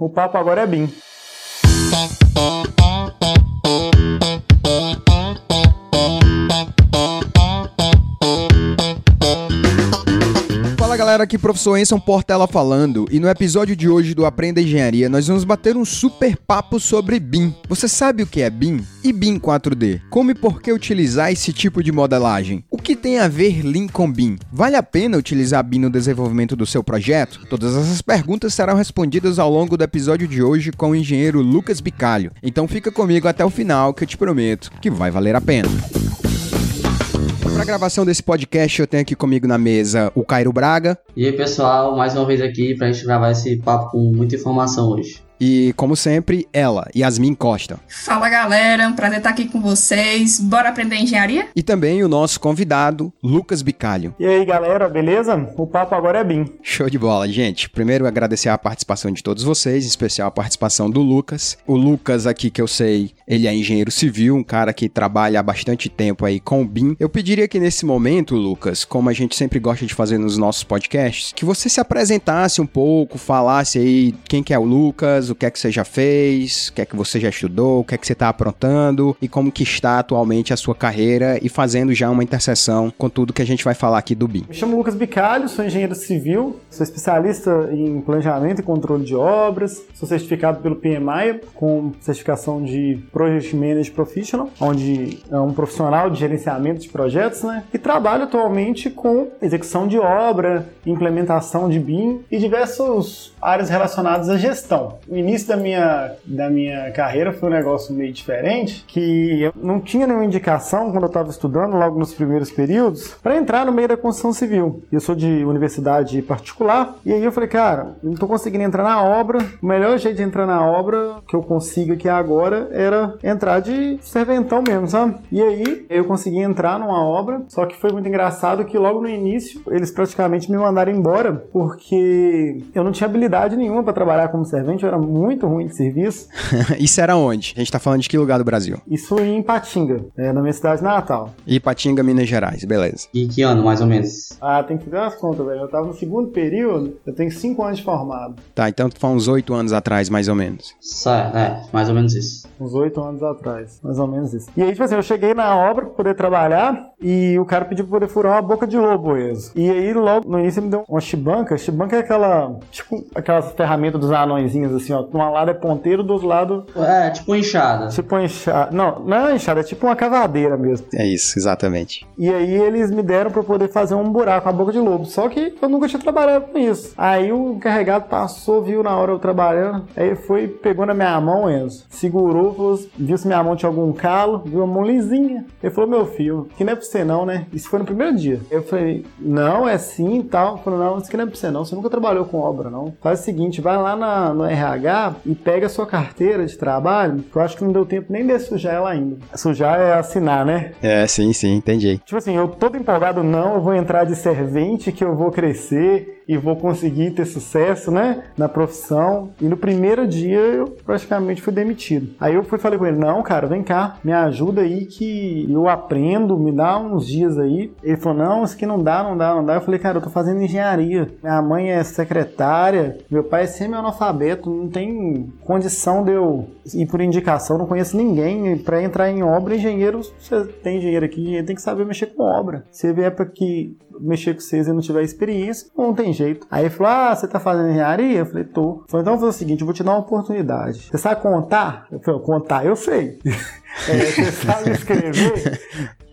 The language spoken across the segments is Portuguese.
O papo agora é BIM. Galera, aqui professor Enson Portela falando e no episódio de hoje do Aprenda Engenharia nós vamos bater um super papo sobre BIM. Você sabe o que é BIM? E BIM 4D? Como e por que utilizar esse tipo de modelagem? O que tem a ver Lean com BIM? Vale a pena utilizar BIM no desenvolvimento do seu projeto? Todas essas perguntas serão respondidas ao longo do episódio de hoje com o engenheiro Lucas Bicalho. Então fica comigo até o final que eu te prometo que vai valer a pena. Para gravação desse podcast, eu tenho aqui comigo na mesa o Cairo Braga. E aí, pessoal, mais uma vez aqui para a gente gravar esse papo com muita informação hoje. E, como sempre, ela, Yasmin Costa. Fala galera, prazer estar aqui com vocês. Bora aprender engenharia? E também o nosso convidado, Lucas Bicalho. E aí galera, beleza? O papo agora é BIM. Show de bola, gente. Primeiro, agradecer a participação de todos vocês, em especial a participação do Lucas. O Lucas, aqui que eu sei, ele é engenheiro civil, um cara que trabalha há bastante tempo aí com o BIM. Eu pediria que nesse momento, Lucas, como a gente sempre gosta de fazer nos nossos podcasts, que você se apresentasse um pouco, falasse aí quem que é o Lucas o que é que você já fez, o que é que você já estudou, o que é que você está aprontando e como que está atualmente a sua carreira e fazendo já uma interseção com tudo que a gente vai falar aqui do BIM. Me chamo Lucas Bicalho, sou engenheiro civil, sou especialista em planejamento e controle de obras, sou certificado pelo PMI com certificação de Project Manager Professional, onde é um profissional de gerenciamento de projetos, né? E trabalho atualmente com execução de obra, implementação de BIM e diversas áreas relacionadas à gestão. Início da minha, da minha carreira foi um negócio meio diferente, que eu não tinha nenhuma indicação quando eu estava estudando, logo nos primeiros períodos, para entrar no meio da construção civil. Eu sou de universidade particular, e aí eu falei, cara, não estou conseguindo entrar na obra, o melhor jeito de entrar na obra que eu consigo aqui agora era entrar de serventão mesmo, sabe? E aí eu consegui entrar numa obra, só que foi muito engraçado que logo no início eles praticamente me mandaram embora, porque eu não tinha habilidade nenhuma para trabalhar como servente, eu era muito ruim de serviço. Isso era onde? A gente tá falando de que lugar do Brasil? Isso em Ipatinga, é, na minha cidade natal. Ipatinga, Minas Gerais, beleza. E que ano, mais ou menos? Ah, tem que fazer umas contas, velho. Eu tava no segundo período, eu tenho cinco anos de formado. Tá, então foi uns oito anos atrás, mais ou menos. Certo, é, mais ou menos isso. Uns oito anos atrás, mais ou menos isso. E aí, tipo assim, eu cheguei na obra pra poder trabalhar e o cara pediu pra poder furar uma boca de lobo mesmo. E aí, logo no início, ele me deu uma chibanca. Chibanca é aquela, tipo, aquelas ferramentas dos anõezinhos, assim, ó. De um lado é ponteiro, do outro lado... É, tipo uma enxada. Tipo uma enxada. Não, não é enxada, é tipo uma cavadeira mesmo. É isso, exatamente. E aí, eles me deram pra poder fazer um buraco com a boca de lobo. Só que eu nunca tinha trabalhado com isso. Aí o encarregado passou, viu na hora eu trabalhando. Aí foi, pegou na minha mão, Enzo. Segurou, falou, viu se minha mão tinha algum calo, viu a mão lisinha. Ele falou, meu filho, que não é pra você não, né? Isso foi no primeiro dia. Eu falei, não, é sim e tal. Ele falou, não, isso aqui não é pra você não. Você nunca trabalhou com obra, não. Faz o seguinte, vai lá na, no RH e pega a sua carteira de trabalho, que eu acho que não deu tempo nem de sujar ela ainda. Sujar é assinar, né? É, sim, sim, entendi. Tipo assim, eu todo empolgado, não, eu vou entrar de servente, que eu vou crescer e vou conseguir ter sucesso, né, na profissão. E no primeiro dia eu praticamente fui demitido. Aí eu fui falei com ele: "Não, cara, vem cá, me ajuda aí que eu aprendo, me dá uns dias aí". Ele falou: "Não, isso aqui não dá, não dá, não dá". Eu falei: "Cara, eu tô fazendo engenharia. Minha mãe é secretária, meu pai é semi-analfabeto, não tem condição de eu ir por indicação, não conheço ninguém para entrar em obra, engenheiro, você tem engenheiro aqui, engenheiro tem que saber mexer com obra. Se vier para que mexer com vocês e não tiver experiência, não tem jeito. Aí ele falou: Ah, você tá fazendo engenharia? Eu falei: Tô. Falei, então vou fazer o seguinte: eu vou te dar uma oportunidade. Você sabe contar? Eu falei: Contar, eu sei. é, você sabe escrever?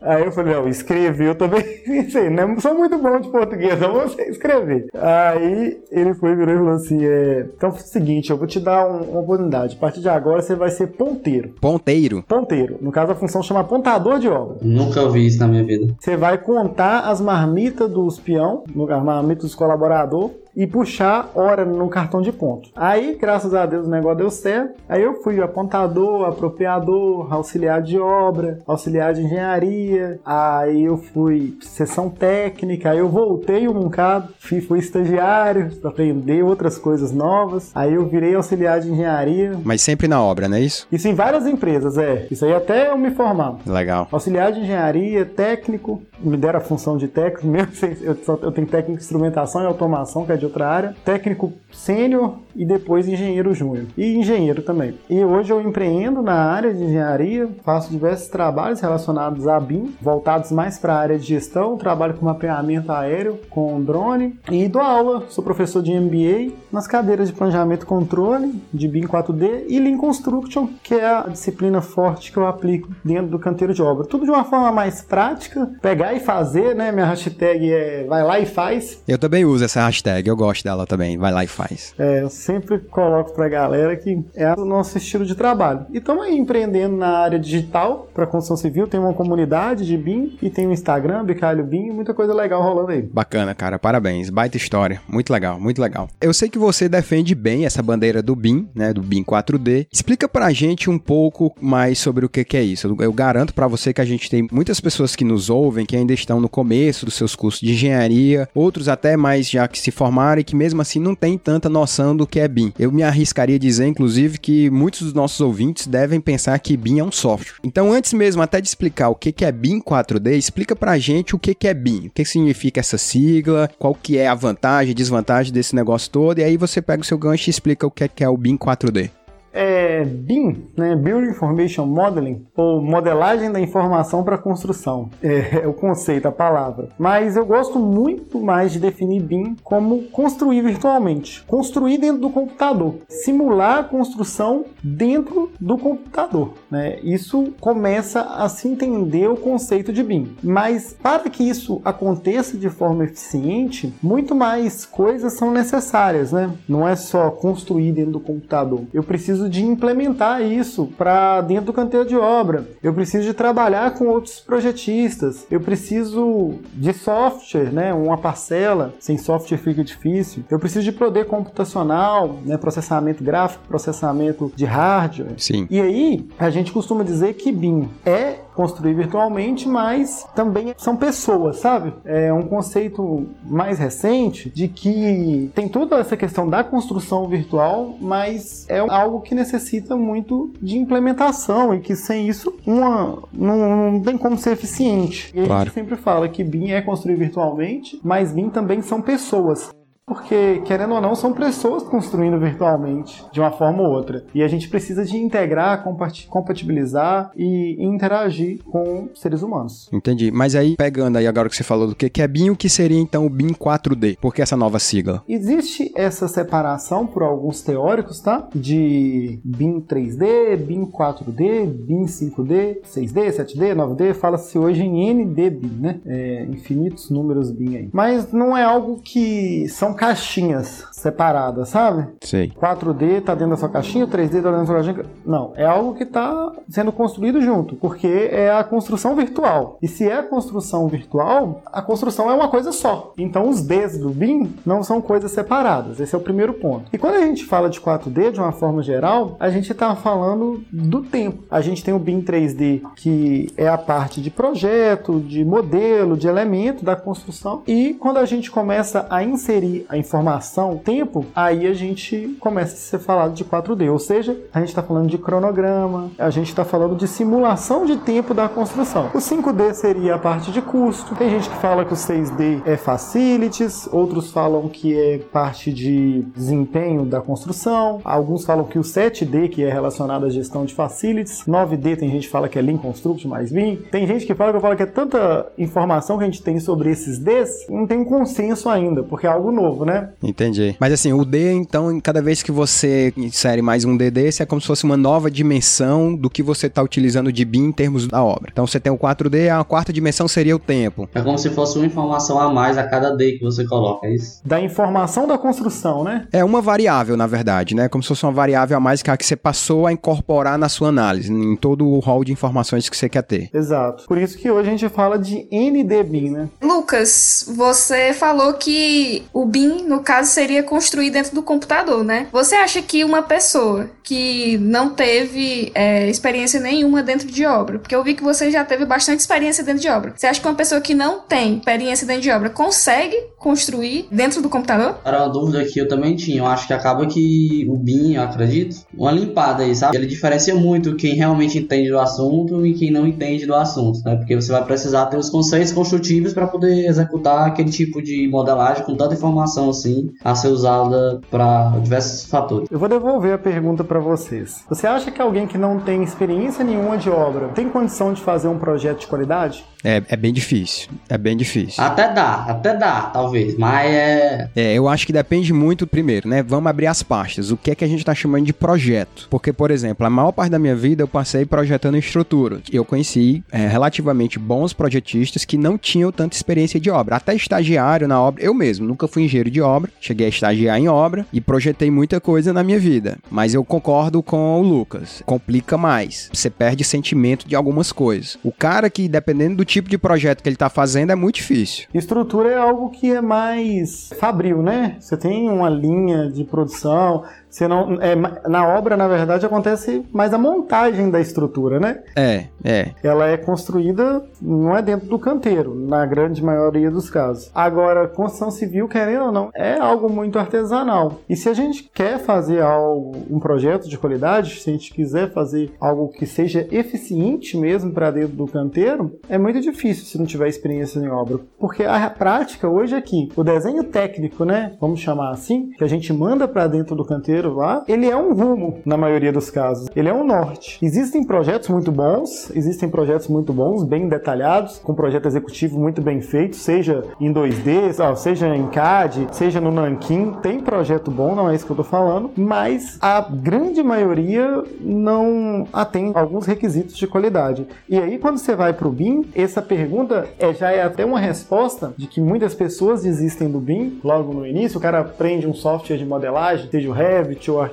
Aí eu falei, não, escrever eu também sei, não sou muito bom de português, não vou escrever. Aí ele foi, virou e falou assim, é, então é o seguinte, eu vou te dar um, uma oportunidade, a partir de agora você vai ser ponteiro. Ponteiro? Ponteiro, no caso a função chama pontador de obra. Nunca ouvi isso na minha vida. Você vai contar as marmitas dos peão, as marmitas dos colaborador, e puxar hora no cartão de ponto. Aí, graças a Deus, o negócio deu certo. Aí eu fui apontador, apropriador, auxiliar de obra, auxiliar de engenharia. Aí eu fui sessão técnica. Aí eu voltei um bocado, fui, fui estagiário para aprender outras coisas novas. Aí eu virei auxiliar de engenharia. Mas sempre na obra, não é isso? Isso em várias empresas, é. Isso aí até eu me formar. Legal. Auxiliar de engenharia, técnico, me deram a função de técnico, mesmo eu, eu tenho técnico de instrumentação e automação, que é de de outra área, técnico sênior e depois engenheiro júnior e engenheiro também. E hoje eu empreendo na área de engenharia, faço diversos trabalhos relacionados a BIM, voltados mais para a área de gestão, trabalho com mapeamento aéreo, com drone e dou aula, sou professor de MBA nas cadeiras de planejamento e controle, de BIM 4D e Lean Construction, que é a disciplina forte que eu aplico dentro do canteiro de obra. Tudo de uma forma mais prática, pegar e fazer, né? Minha hashtag é vai lá e faz. Eu também uso essa hashtag, eu gosto dela também, vai lá e faz. É, eu sempre coloco pra galera que é o nosso estilo de trabalho. E estamos aí empreendendo na área digital para construção civil, tem uma comunidade de BIM e tem o Instagram, Bicalho BIM, muita coisa legal rolando aí. Bacana, cara, parabéns, baita história, muito legal, muito legal. Eu sei que você defende bem essa bandeira do BIM, né, do BIM 4D. Explica pra gente um pouco mais sobre o que, que é isso. Eu garanto para você que a gente tem muitas pessoas que nos ouvem que ainda estão no começo dos seus cursos de engenharia, outros até mais já que se formaram e que mesmo assim não tem tanta noção do que é BIM. Eu me arriscaria a dizer, inclusive, que muitos dos nossos ouvintes devem pensar que BIM é um software. Então, antes mesmo até de explicar o que, é BIM 4D, explica pra gente o que, é BIM, o que significa essa sigla, qual que é a vantagem e desvantagem desse negócio todo, e aí você pega o seu gancho e explica o que é o BIM 4D é BIM, né, Building Information Modeling, ou modelagem da informação para construção. É, é, o conceito, a palavra. Mas eu gosto muito mais de definir BIM como construir virtualmente, construir dentro do computador, simular a construção dentro do computador. Né? Isso começa a se entender o conceito de BIM. Mas para que isso aconteça de forma eficiente, muito mais coisas são necessárias. Né? Não é só construir dentro do computador. Eu preciso preciso de implementar isso para dentro do canteiro de obra. Eu preciso de trabalhar com outros projetistas. Eu preciso de software, né? Uma parcela. Sem software fica difícil. Eu preciso de poder computacional, né? Processamento gráfico, processamento de hardware. Sim. E aí a gente costuma dizer que BIM é construir virtualmente, mas também são pessoas, sabe? É um conceito mais recente de que tem toda essa questão da construção virtual, mas é algo que necessita muito de implementação e que sem isso uma, não, não tem como ser eficiente. E claro. a gente sempre fala que BIM é construir virtualmente, mas BIM também são pessoas porque, querendo ou não, são pessoas construindo virtualmente, de uma forma ou outra. E a gente precisa de integrar, compatibilizar e interagir com seres humanos. Entendi. Mas aí, pegando aí agora que você falou do que, que é BIM, o que seria então o BIM 4D? Por que essa nova sigla? Existe essa separação por alguns teóricos, tá? De BIM 3D, BIM 4D, BIM 5D, 6D, 7D, 9D. Fala-se hoje em ND-BIM, né? É, infinitos números BIM aí. Mas não é algo que são caixinhas separadas, sabe? Sei. 4D tá dentro da sua caixinha, 3D tá dentro da sua caixinha. Não, é algo que tá sendo construído junto, porque é a construção virtual. E se é a construção virtual, a construção é uma coisa só. Então os Ds do BIM não são coisas separadas. Esse é o primeiro ponto. E quando a gente fala de 4D de uma forma geral, a gente tá falando do tempo. A gente tem o BIM 3D, que é a parte de projeto, de modelo, de elemento da construção. E quando a gente começa a inserir a informação, tempo, aí a gente começa a ser falado de 4D, ou seja, a gente está falando de cronograma, a gente está falando de simulação de tempo da construção. O 5D seria a parte de custo. Tem gente que fala que o 6D é facilities, outros falam que é parte de desempenho da construção, alguns falam que o 7D, que é relacionado à gestão de facilities, 9D tem gente que fala que é Lean Construct mais Lean, tem gente que fala que eu falo que é tanta informação que a gente tem sobre esses Ds, não tem um consenso ainda, porque é algo novo, né? Entendi. Mas assim, o D, então, cada vez que você insere mais um D desse, é como se fosse uma nova dimensão do que você está utilizando de BIM em termos da obra. Então você tem o 4D, a quarta dimensão seria o tempo. É como se fosse uma informação a mais a cada D que você coloca, é isso? Da informação da construção, né? É uma variável, na verdade, né? Como se fosse uma variável a mais que, a que você passou a incorporar na sua análise, em todo o rol de informações que você quer ter. Exato. Por isso que hoje a gente fala de NDBIM, né? Lucas, você falou que o BIM, no caso, seria construir dentro do computador, né? Você acha que uma pessoa que não teve é, experiência nenhuma dentro de obra, porque eu vi que você já teve bastante experiência dentro de obra. Você acha que uma pessoa que não tem experiência dentro de obra consegue construir dentro do computador? Era uma dúvida que eu também tinha. Eu acho que acaba que o BIM, eu acredito, uma limpada aí, sabe? Ele diferencia muito quem realmente entende do assunto e quem não entende do assunto, né? Porque você vai precisar ter os conceitos construtivos para poder executar aquele tipo de modelagem com tanta informação informação assim a ser usada para diversos fatores. Eu vou devolver a pergunta para vocês. Você acha que alguém que não tem experiência nenhuma de obra tem condição de fazer um projeto de qualidade? É, é bem difícil. É bem difícil. Até dá, até dá, talvez, mas é. É, eu acho que depende muito, primeiro, né? Vamos abrir as pastas. O que é que a gente tá chamando de projeto? Porque, por exemplo, a maior parte da minha vida eu passei projetando estrutura. Eu conheci é, relativamente bons projetistas que não tinham tanta experiência de obra. Até estagiário na obra, eu mesmo, nunca fui engenheiro de obra, cheguei a estagiar em obra e projetei muita coisa na minha vida. Mas eu concordo com o Lucas. Complica mais. Você perde sentimento de algumas coisas. O cara que, dependendo do tipo de projeto que ele está fazendo é muito difícil. Estrutura é algo que é mais fabril, né? Você tem uma linha de produção, você não, é, na obra, na verdade, acontece mais a montagem da estrutura, né? É, é. Ela é construída, não é dentro do canteiro, na grande maioria dos casos. Agora, construção civil, querendo ou não, é algo muito artesanal. E se a gente quer fazer algo, um projeto de qualidade, se a gente quiser fazer algo que seja eficiente mesmo para dentro do canteiro, é muito difícil se não tiver experiência em obra. Porque a prática hoje é que o desenho técnico, né, vamos chamar assim, que a gente manda para dentro do canteiro, lá, ele é um rumo, na maioria dos casos. Ele é um norte. Existem projetos muito bons, existem projetos muito bons, bem detalhados, com projeto executivo muito bem feito, seja em 2D, seja em CAD, seja no Nankin. Tem projeto bom, não é isso que eu tô falando, mas a grande maioria não atende alguns requisitos de qualidade. E aí, quando você vai para o BIM, essa pergunta é, já é até uma resposta de que muitas pessoas desistem do BIM logo no início. O cara aprende um software de modelagem, seja o Revit, Revit ou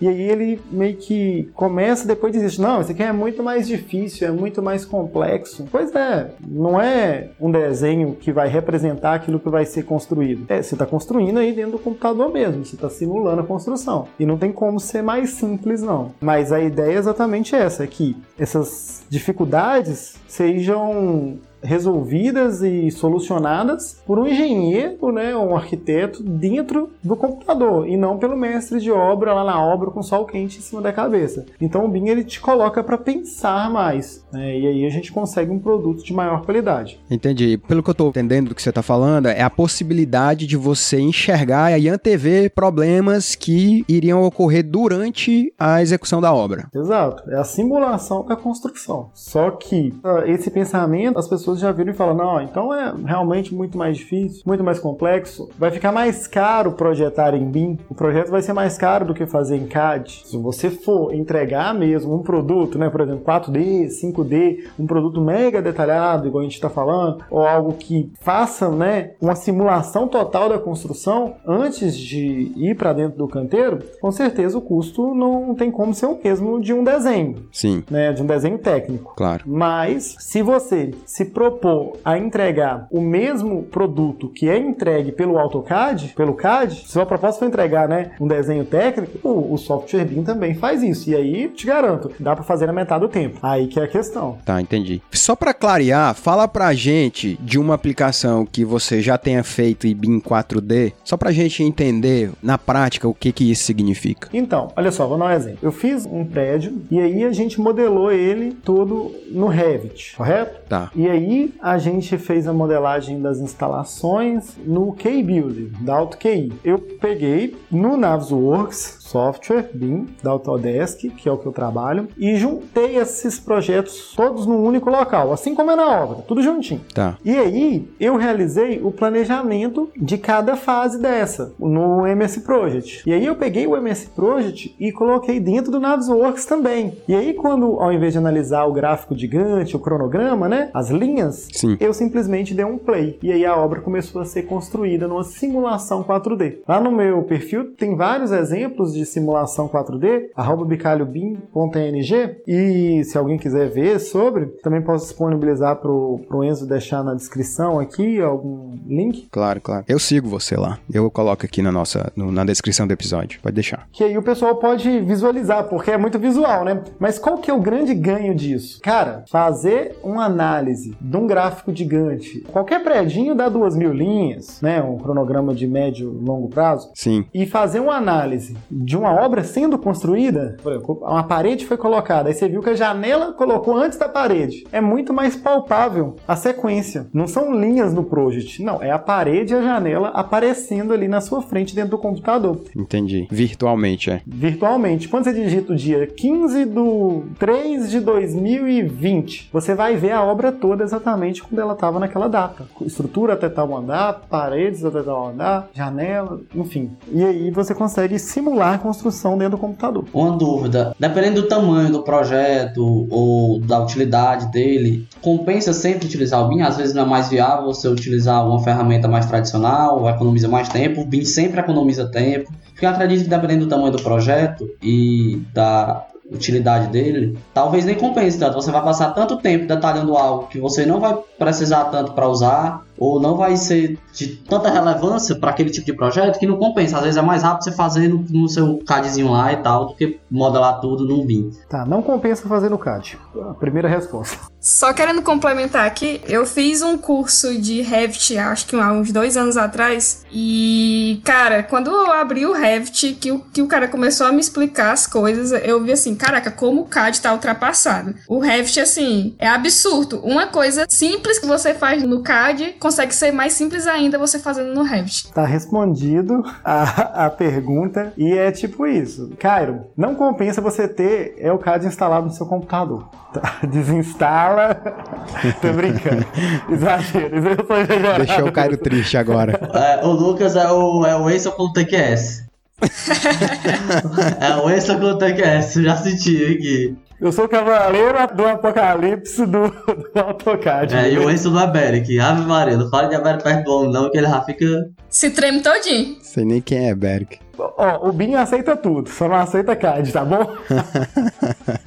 e aí ele meio que começa depois diz não, isso aqui é muito mais difícil, é muito mais complexo. Pois é, não é um desenho que vai representar aquilo que vai ser construído. É, você está construindo aí dentro do computador mesmo, você está simulando a construção. E não tem como ser mais simples, não. Mas a ideia é exatamente essa, é que essas dificuldades sejam resolvidas e solucionadas por um engenheiro, né, um arquiteto dentro do computador e não pelo mestre de obra lá na obra com sol quente em cima da cabeça. Então o BIM ele te coloca para pensar mais, né, e aí a gente consegue um produto de maior qualidade. Entendi. Pelo que eu estou entendendo do que você está falando, é a possibilidade de você enxergar e antever problemas que iriam ocorrer durante a execução da obra. Exato. É a simulação da construção. Só que ah, esse pensamento as pessoas pessoas já viram e falam: não, então é realmente muito mais difícil, muito mais complexo. Vai ficar mais caro projetar em BIM. O projeto vai ser mais caro do que fazer em CAD. Se você for entregar mesmo um produto, né, por exemplo, 4D, 5D, um produto mega detalhado, igual a gente está falando, ou algo que faça né, uma simulação total da construção antes de ir para dentro do canteiro, com certeza o custo não tem como ser o mesmo de um desenho. Sim. Né, de um desenho técnico. Claro. Mas se você se propor a entregar o mesmo produto que é entregue pelo AutoCAD, pelo CAD, se a proposta for entregar, né, um desenho técnico, o, o software BIM também faz isso. E aí, te garanto, dá para fazer na metade do tempo. Aí que é a questão. Tá, entendi. Só para clarear, fala pra gente de uma aplicação que você já tenha feito em BIM 4D, só pra gente entender na prática o que que isso significa. Então, olha só, vou dar um exemplo. Eu fiz um prédio e aí a gente modelou ele todo no Revit, correto? Tá. E aí a gente fez a modelagem das instalações no K-Build, da AutoKI. Eu peguei no Navisworks software BIM da Autodesk, que é o que eu trabalho, e juntei esses projetos todos num único local, assim como é na obra, tudo juntinho. Tá. E aí eu realizei o planejamento de cada fase dessa no MS Project. E aí eu peguei o MS Project e coloquei dentro do Navisworks também. E aí quando ao invés de analisar o gráfico gigante, o cronograma, né, as linhas, Sim. eu simplesmente dei um play. E aí a obra começou a ser construída numa simulação 4D. Lá no meu perfil tem vários exemplos de simulação 4D, arroba bicalhobim.ng. E se alguém quiser ver sobre, também posso disponibilizar para o Enzo deixar na descrição aqui algum link. Claro, claro. Eu sigo você lá. Eu coloco aqui na nossa, no, na descrição do episódio. Pode deixar. Que aí o pessoal pode visualizar, porque é muito visual, né? Mas qual que é o grande ganho disso? Cara, fazer uma análise de um gráfico gigante. Qualquer predinho dá duas mil linhas, né? Um cronograma de médio e longo prazo. Sim. E fazer uma análise de uma obra sendo construída, por exemplo, uma parede foi colocada, aí você viu que a janela colocou antes da parede. É muito mais palpável a sequência. Não são linhas no project, não, é a parede e a janela aparecendo ali na sua frente dentro do computador. Entendi. Virtualmente, é. Virtualmente. Quando você digita o dia 15 do 3 de 2020, você vai ver a obra toda exatamente quando ela estava naquela data. Estrutura até tal andar, paredes até tal andar, janela, enfim. E aí você consegue simular a construção dentro do computador. Uma dúvida: dependendo do tamanho do projeto ou da utilidade dele, compensa sempre utilizar o BIM? Às vezes não é mais viável você utilizar uma ferramenta mais tradicional, economiza mais tempo. O BIM sempre economiza tempo. Porque eu acredito que dependendo do tamanho do projeto e da utilidade dele, talvez nem compense tanto. Você vai passar tanto tempo detalhando algo que você não vai precisar tanto para usar ou não vai ser de tanta relevância para aquele tipo de projeto que não compensa. Às vezes é mais rápido você fazer no, no seu CADzinho lá e tal do que modelar tudo num BIM. Tá, não compensa fazer no CAD. A primeira resposta. Só querendo complementar aqui, eu fiz um curso de Revit, acho que há uns dois anos atrás, e, cara, quando eu abri o Revit, que o, que o cara começou a me explicar as coisas, eu vi assim, caraca, como o CAD tá ultrapassado. O Revit, assim, é absurdo. Uma coisa simples que você faz no CAD consegue ser mais simples ainda você fazendo no Revit. Tá respondido a, a pergunta e é tipo isso. Cairo, não compensa você ter é o CAD instalado no seu computador. Tá? Tô brincando. Exagero. Eu sou exagerado. Deixou o Cairo triste agora. É, o Lucas é o, é o Enzo com o TQS. é o Enzo com o TQS, já senti aqui. Eu sou o cavaleiro do apocalipse do, do AutoCAD. É, e o Enzo do Aberic. Ave Maria, não fala de Aberic perto do homem não, que ele já fica... Se treme todinho. Sei nem quem é Berg. Ó, o BIM aceita tudo, só não aceita CAD, tá bom?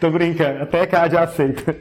Tô brincando, até CAD aceita.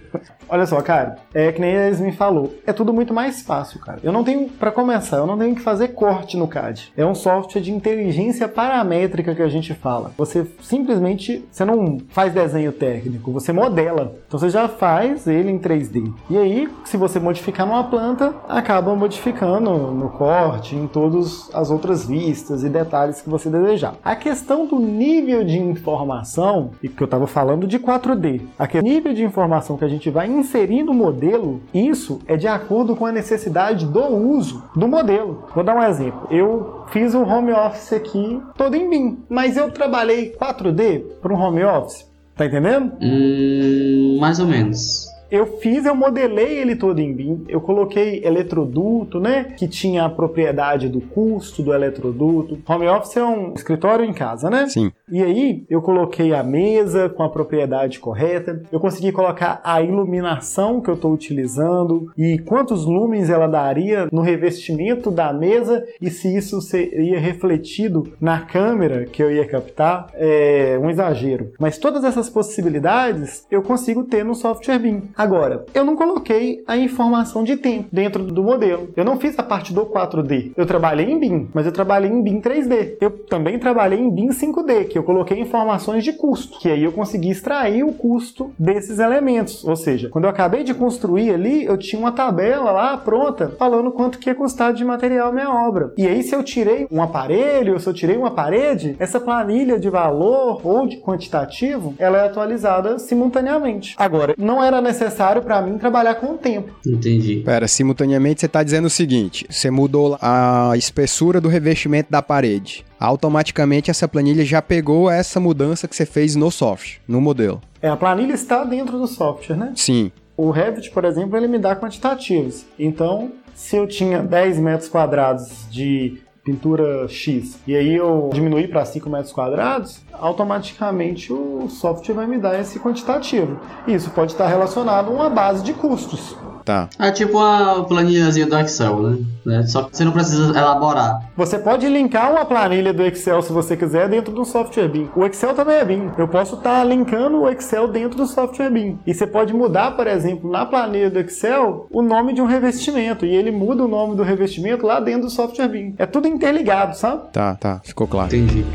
Olha só, cara, é que nem eles me falou, é tudo muito mais fácil, cara. Eu não tenho, para começar, eu não tenho que fazer corte no CAD. É um software de inteligência paramétrica que a gente fala. Você simplesmente, você não faz desenho técnico, você modela. Então você já faz ele em 3D. E aí, se você modificar numa planta, acaba modificando no corte, em todas as outras vistas e detalhes que você desejar. A questão do nível de informação, e que eu estava falando de 4D, aquele nível de informação que a gente vai inserir no modelo, isso é de acordo com a necessidade do uso do modelo. Vou dar um exemplo. Eu fiz um home office aqui todo em BIM, mas eu trabalhei 4D para um home office. Tá entendendo? Hum, mais ou menos eu fiz, eu modelei ele todo em BIM, eu coloquei eletroduto, né, que tinha a propriedade do custo do eletroduto. Home office é um escritório em casa, né? Sim. E aí eu coloquei a mesa com a propriedade correta, eu consegui colocar a iluminação que eu estou utilizando e quantos lumens ela daria no revestimento da mesa e se isso seria refletido na câmera que eu ia captar. É um exagero. Mas todas essas possibilidades eu consigo ter no software BIM. Agora, eu não coloquei a informação de tempo dentro do modelo. Eu não fiz a parte do 4D. Eu trabalhei em BIM, mas eu trabalhei em BIM 3D. Eu também trabalhei em BIM 5D, que eu coloquei informações de custo, que aí eu consegui extrair o custo desses elementos. Ou seja, quando eu acabei de construir ali, eu tinha uma tabela lá pronta falando quanto que ia custar de material a minha obra. E aí, se eu tirei um aparelho, se eu tirei uma parede, essa planilha de valor ou de quantitativo, ela é atualizada simultaneamente. Agora, não era necessário necessário para mim trabalhar com o tempo. Entendi. Pera, simultaneamente você tá dizendo o seguinte: você mudou a espessura do revestimento da parede. Automaticamente essa planilha já pegou essa mudança que você fez no software, no modelo. É, a planilha está dentro do software, né? Sim. O Revit, por exemplo, ele me dá quantitativos. Então, se eu tinha 10 metros quadrados de pintura X e aí eu diminuir para 5 metros quadrados, automaticamente o software vai me dar esse quantitativo. Isso pode estar relacionado a uma base de custos. Tá. É tipo uma planilhazinha do Excel, né? né? Só que você não precisa elaborar. Você pode linkar uma planilha do Excel se você quiser dentro do software BIM. O Excel também é BIM. Eu posso estar tá linkando o Excel dentro do software BIM. E você pode mudar, por exemplo, na planilha do Excel, o nome de um revestimento. E ele muda o nome do revestimento lá dentro do software BIM. É tudo interligado, sabe? Tá, tá. Ficou claro. Entendi.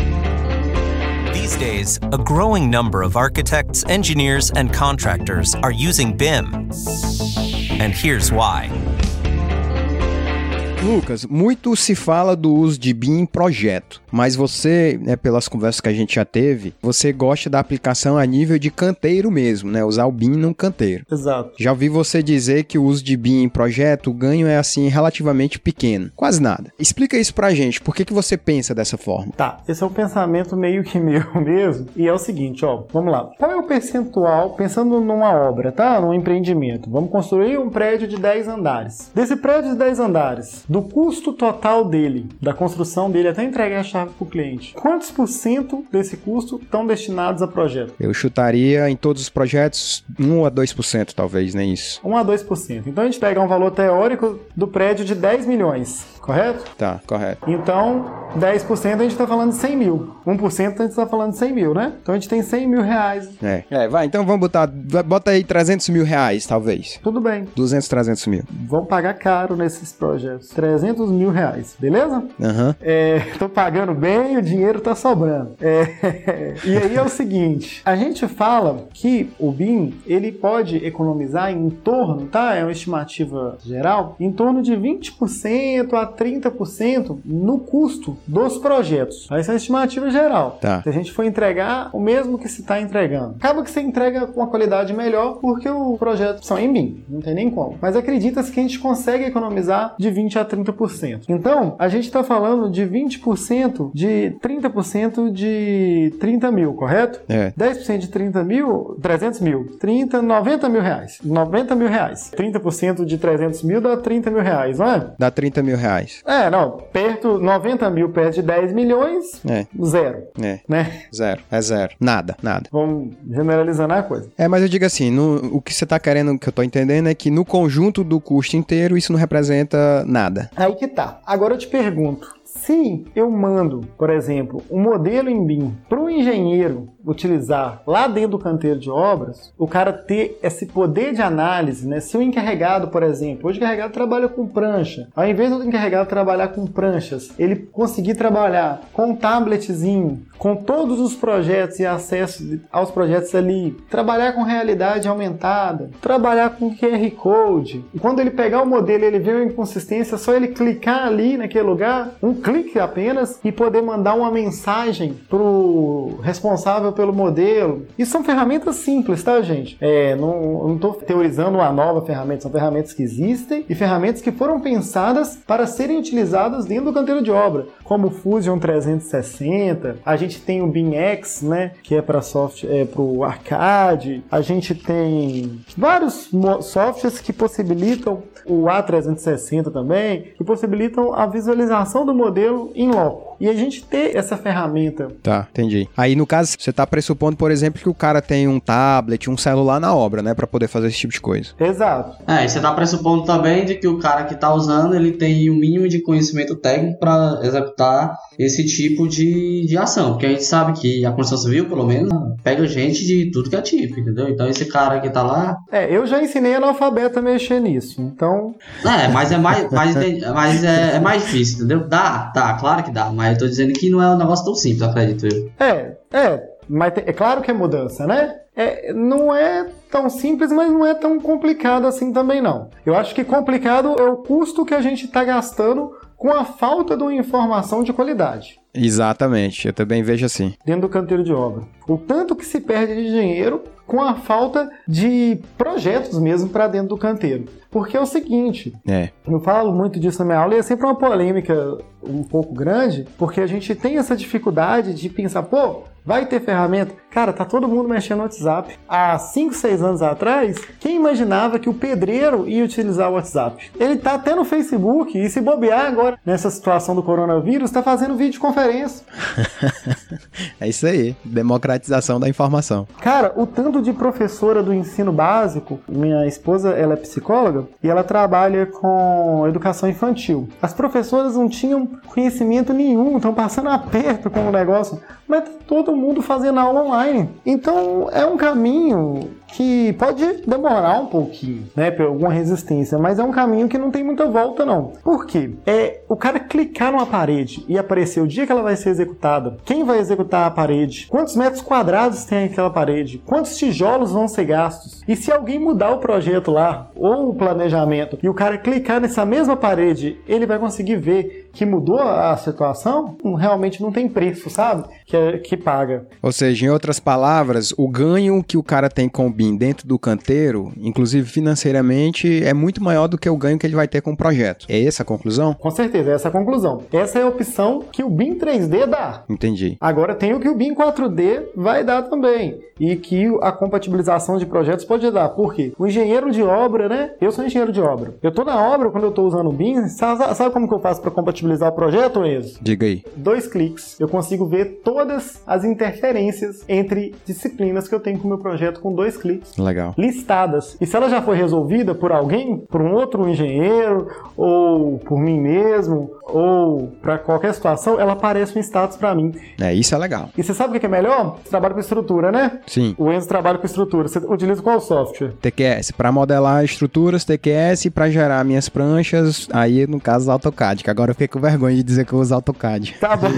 These days, a growing number of architects, engineers, and contractors are using BIM. And here's why. Lucas, muito se fala do uso de BIM em projeto, mas você, né, pelas conversas que a gente já teve, você gosta da aplicação a nível de canteiro mesmo, né? Usar o BIM num canteiro. Exato. Já ouvi você dizer que o uso de BIM em projeto, o ganho é assim relativamente pequeno, quase nada. Explica isso pra gente, por que, que você pensa dessa forma? Tá, esse é um pensamento meio que meu mesmo. E é o seguinte, ó, vamos lá. Qual é o percentual, pensando numa obra, tá? Num empreendimento. Vamos construir um prédio de 10 andares. Desse prédio de 10 andares, do custo total dele, da construção dele até entregar a chave para o cliente, quantos por cento desse custo estão destinados a projeto? Eu chutaria em todos os projetos 1 a 2%, talvez, nem isso. 1 a 2%. Então a gente pega um valor teórico do prédio de 10 milhões, correto? Tá, correto. Então, 10% a gente está falando de 100 mil. 1% a gente está falando de 100 mil, né? Então a gente tem 100 mil reais. É, é vai, então vamos botar, bota aí 300 mil reais, talvez. Tudo bem. 200, 300 mil. Vamos pagar caro nesses projetos. 300 mil reais, beleza? Aham. É, tô pagando bem, o dinheiro tá sobrando. É, e aí é o seguinte, a gente fala que o BIM, ele pode economizar em torno, tá? É uma estimativa geral, em torno de 20% a 30% no custo dos projetos. Essa é a estimativa geral. Tá. Se a gente for entregar o mesmo que se está entregando. Acaba que você entrega com uma qualidade melhor porque o projeto são em BIM, não tem nem como. Mas acredita-se que a gente consegue economizar de 20 a 30%. Então, a gente está falando de 20% de 30% de 30 mil, correto? É. 10% de 30 mil, 300 mil. 30, 90 mil reais. 90 mil reais. 30% de 300 mil dá 30 mil reais, não é? Dá 30 mil reais. É, não. Perto, 90 mil perto de 10 milhões, É, zero, é. né? Zero. É zero. Nada, nada. Vamos generalizando a coisa. É, mas eu digo assim, no- o que você tá querendo, que eu tô entendendo, é que no conjunto do custo inteiro, isso não representa nada. Aí que tá. Agora eu te pergunto. Se eu mando, por exemplo, um modelo em BIM para o engenheiro utilizar lá dentro do canteiro de obras, o cara ter esse poder de análise, né? Se o encarregado, por exemplo, hoje o encarregado trabalha com prancha, ao invés do encarregado trabalhar com pranchas, ele conseguir trabalhar com um tabletzinho, com todos os projetos e acesso aos projetos ali, trabalhar com realidade aumentada, trabalhar com QR Code. Quando ele pegar o modelo ele vê uma inconsistência, só ele clicar ali naquele lugar, um clique apenas, e poder mandar uma mensagem pro responsável pelo modelo. E são ferramentas simples, tá, gente? É, não, estou teorizando uma nova ferramenta, são ferramentas que existem e ferramentas que foram pensadas para serem utilizadas dentro do canteiro de obra, como o Fusion 360, a gente tem o BIMX, né, que é para software, é para o arcade, a gente tem vários softwares que possibilitam o A360 também, que possibilitam a visualização do modelo em loco. E a gente ter essa ferramenta Tá, entendi. Aí, no caso, você tá pressupondo, por exemplo, que o cara tem um tablet, um celular na obra, né? Pra poder fazer esse tipo de coisa. Exato. É, e você tá pressupondo também de que o cara que tá usando, ele tem o mínimo de conhecimento técnico para executar esse tipo de, de ação. Porque a gente sabe que a construção civil, pelo menos, pega gente de tudo que é tipo, entendeu? Então esse cara que tá lá... É, eu já ensinei analfabeto a mexer nisso. Então, É, mas é mais, mais, mas é, é mais difícil, entendeu? Dá, dá, claro que dá. Mas eu tô dizendo que não é um negócio tão simples, acredito eu. é, é, mas é claro que é mudança, né? É, não é tão simples, mas não é tão complicado assim também não. Eu acho que complicado é o custo que a gente está gastando com a falta de uma informação de qualidade Exatamente, eu também vejo assim. dentro do canteiro de obra. O tanto que se perde de dinheiro com a falta de projetos mesmo para dentro do canteiro. Porque é o seguinte, É. eu falo muito disso na minha aula e é sempre uma polêmica um pouco grande, porque a gente tem essa dificuldade de pensar, pô, vai ter ferramenta. Cara, tá todo mundo mexendo no WhatsApp. Há 5, 6 anos atrás, quem imaginava que o pedreiro ia utilizar o WhatsApp? Ele tá até no Facebook e se bobear agora, nessa situação do coronavírus, tá fazendo videoconferência. É isso aí. Democratização da informação. Cara, o tanto de professora do ensino básico, minha esposa, ela é psicóloga e ela trabalha com educação infantil. As professoras não tinham conhecimento nenhum, estão passando aperto com o negócio, mas tá todo mundo fazendo aula online. Então, é um caminho que pode demorar um pouquinho, né, por alguma resistência, mas é um caminho que não tem muita volta não. Por quê? É o cara clicar numa parede e aparecer o dia que ela vai ser executada, quem vai executar a parede, quantos metros quadrados tem aquela parede, quantos tijolos vão ser gastos. E se alguém mudar o projeto lá ou o planejamento e o cara clicar nessa mesma parede, ele vai conseguir ver que mudou a situação, realmente não tem preço, sabe? Que, é, que paga. Ou seja, em outras palavras, o ganho que o cara tem com o BIM dentro do canteiro, inclusive financeiramente, é muito maior do que o ganho que ele vai ter com o projeto. É essa a conclusão? Com certeza, é essa a conclusão. Essa é a opção que o BIM 3D dá. Entendi. Agora tem o que o BIM 4D vai dar também. E que a compatibilização de projetos pode dar. Por quê? O engenheiro de obra, né? Eu sou engenheiro de obra. Eu tô na obra quando eu tô usando o BIM. Sabe, sabe como que eu faço para compatibilizar o projeto, Enzo? Diga aí. Dois cliques. Eu consigo ver todas as interferências entre disciplinas que eu tenho com o meu projeto com dois cliques. Legal. Listadas. E se ela já foi resolvida por alguém, por um outro engenheiro, ou por mim mesmo, ou para qualquer situação, ela aparece um status para mim. É, isso é legal. E você sabe o que é melhor? Você trabalha com estrutura, né? Sim. O Enzo trabalha com estrutura. Você utiliza qual software? TQS. Para modelar estruturas, TQS. Para gerar minhas pranchas, aí no caso AutoCAD, que agora eu fiquei com vergonha de dizer que eu uso AutoCAD. Tá bom.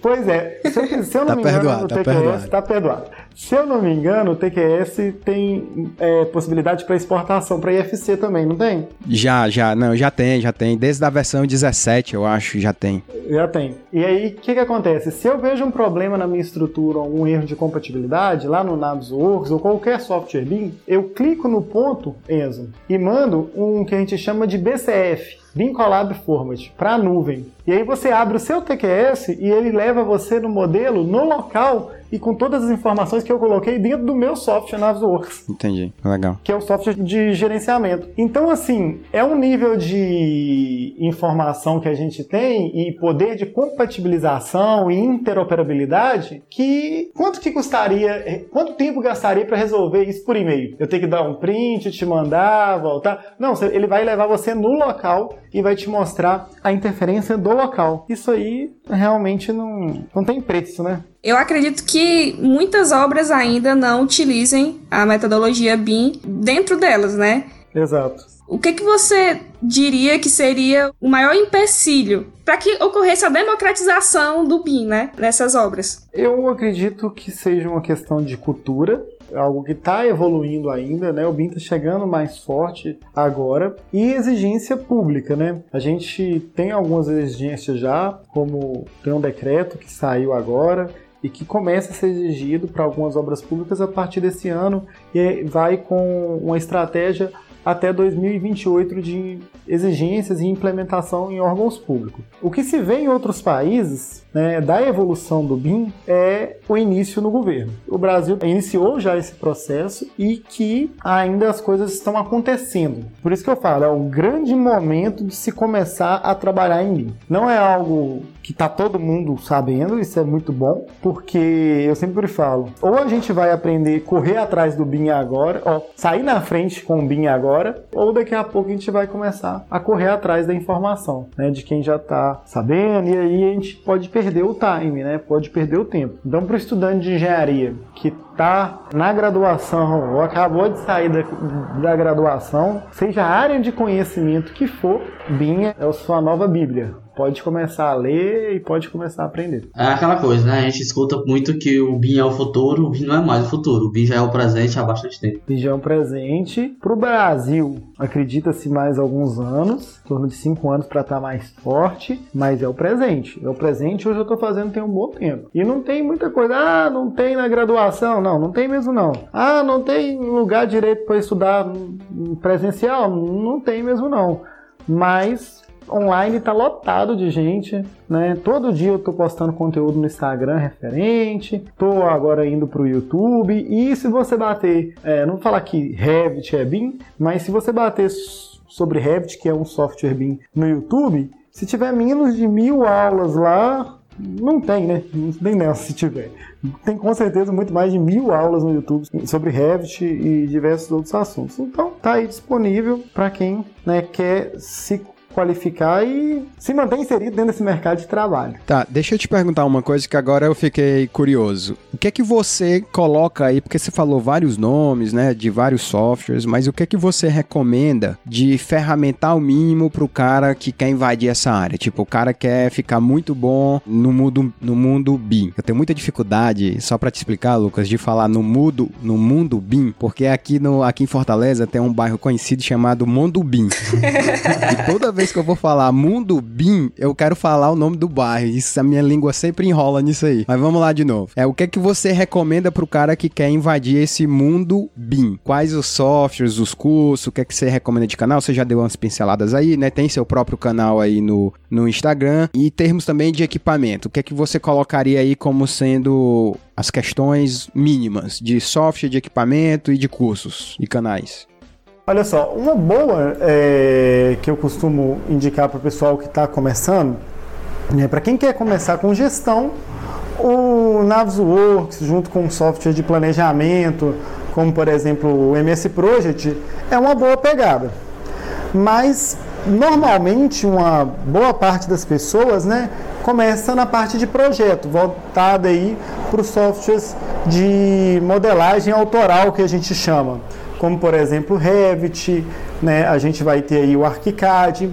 pois é, se eu, se eu não Tá me perdoado, engano, tá TQS perdoado. tá perdoado. Se eu não me engano, o TQS tem é, possibilidade para exportação para IFC também, não tem? Já, já, não, já tem, já tem. Desde a versão 17, eu acho, já tem. Já tem. E aí, o que, que acontece? Se eu vejo um problema na minha estrutura, um erro de compatibilidade, lá no Navisworks ou qualquer software BIM, eu clico no ponto, Enzo, e mando um que a gente chama de BCF, BIM Collab Format, para a nuvem. E aí você abre o seu TQS e ele leva você no modelo, no local e com todas as informações que eu coloquei dentro do meu software Navisworks Entendi. Legal. que é o software de gerenciamento. Então, assim, é um nível de informação que a gente tem e poder de compatibilização e interoperabilidade que quanto que custaria, quanto tempo gastaria para resolver isso por e-mail? Eu tenho que dar um print, te mandar, voltar? Não, ele vai levar você no local e vai te mostrar a interferência do local. Isso aí realmente não, não tem preço, né? Eu acredito que muitas obras ainda não utilizem a metodologia BIM dentro delas, né? Exato. O que, que você diria que seria o maior empecilho para que ocorresse a democratização do BIM, né? Nessas obras? Eu acredito que seja uma questão de cultura, algo que está evoluindo ainda, né? O BIM está chegando mais forte agora e exigência pública, né? A gente tem algumas exigências já, como tem um decreto que saiu agora e que começa a ser exigido para algumas obras públicas a partir desse ano e vai com uma estratégia até 2028 de exigências e implementação em órgãos públicos. O que se vê em outros países né, da evolução do BIM é o início no governo. O Brasil iniciou já esse processo e que ainda as coisas estão acontecendo. Por isso que eu falo, é um grande momento de se começar a trabalhar em BIM. Não é algo que está todo mundo sabendo, isso é muito bom, porque eu sempre falo, ou a gente vai aprender a correr atrás do BIM agora, ó, sair na frente com o BIM agora, ou daqui a pouco a gente vai começar a correr atrás da informação, né, de quem já está sabendo, e aí a gente pode perder o time, né, pode perder o tempo. Então, para o estudante de engenharia que está na graduação ou acabou de sair da, da graduação, seja a área de conhecimento que for, BIM é a sua nova bíblia. Pode começar a ler e pode começar a aprender. É aquela coisa, né? A gente escuta muito que o BIM é o futuro, o BIM não é mais o futuro, o BIM já é o presente há bastante tempo. Região presente. Para o Brasil, acredita-se mais alguns anos, em torno de cinco anos para estar mais forte, mas é o presente. É o presente hoje eu estou fazendo tem um bom tempo. E não tem muita coisa, ah, não tem na graduação. Não, não tem mesmo não. Ah, não tem lugar direito para estudar presencial. Não tem mesmo não. Mas online tá lotado de gente, né? Todo dia eu tô postando conteúdo no Instagram referente, tô agora indo pro YouTube e se você bater, é, não vou falar que Revit é BIM, mas se você bater sobre Revit, que é um software BIM no YouTube, se tiver menos de mil aulas lá, não tem, né? Não tem nessa se tiver. Tem com certeza muito mais de mil aulas no YouTube sobre Revit e diversos outros assuntos. Então tá aí disponível para quem né, quer se qualificar e se manter inserido dentro desse mercado de trabalho. Tá, deixa eu te perguntar uma coisa que agora eu fiquei curioso. O que é que você coloca aí, porque você falou vários nomes, né, de vários softwares, mas o que é que você recomenda de ferramental mínimo pro cara que quer invadir essa área? Tipo, o cara quer ficar muito bom no mundo no mundo BIM. Eu tenho muita dificuldade, só para te explicar, Lucas, de falar no mundo no mundo BIM, porque aqui no aqui em Fortaleza tem um bairro conhecido chamado Mundo BIM. e toda vez que eu vou falar Mundo BIM, eu quero falar o nome do bairro. Isso a minha língua sempre enrola nisso aí. Mas vamos lá de novo. É o que é que você recomenda pro cara que quer invadir esse mundo BIM? Quais os softwares, os cursos, o que é que você recomenda de canal? Você já deu umas pinceladas aí, né? Tem seu próprio canal aí no, no Instagram e termos também de equipamento. O que é que você colocaria aí como sendo as questões mínimas de software, de equipamento e de cursos e canais? Olha só, uma boa é, que eu costumo indicar para o pessoal que está começando, né, para quem quer começar com gestão, o Navisworks, junto com software de planejamento, como por exemplo o MS Project, é uma boa pegada. Mas normalmente uma boa parte das pessoas, né, começa na parte de projeto, voltada aí para os softwares de modelagem autoral que a gente chama como por exemplo Revit, né? a gente vai ter aí o ArchiCAD.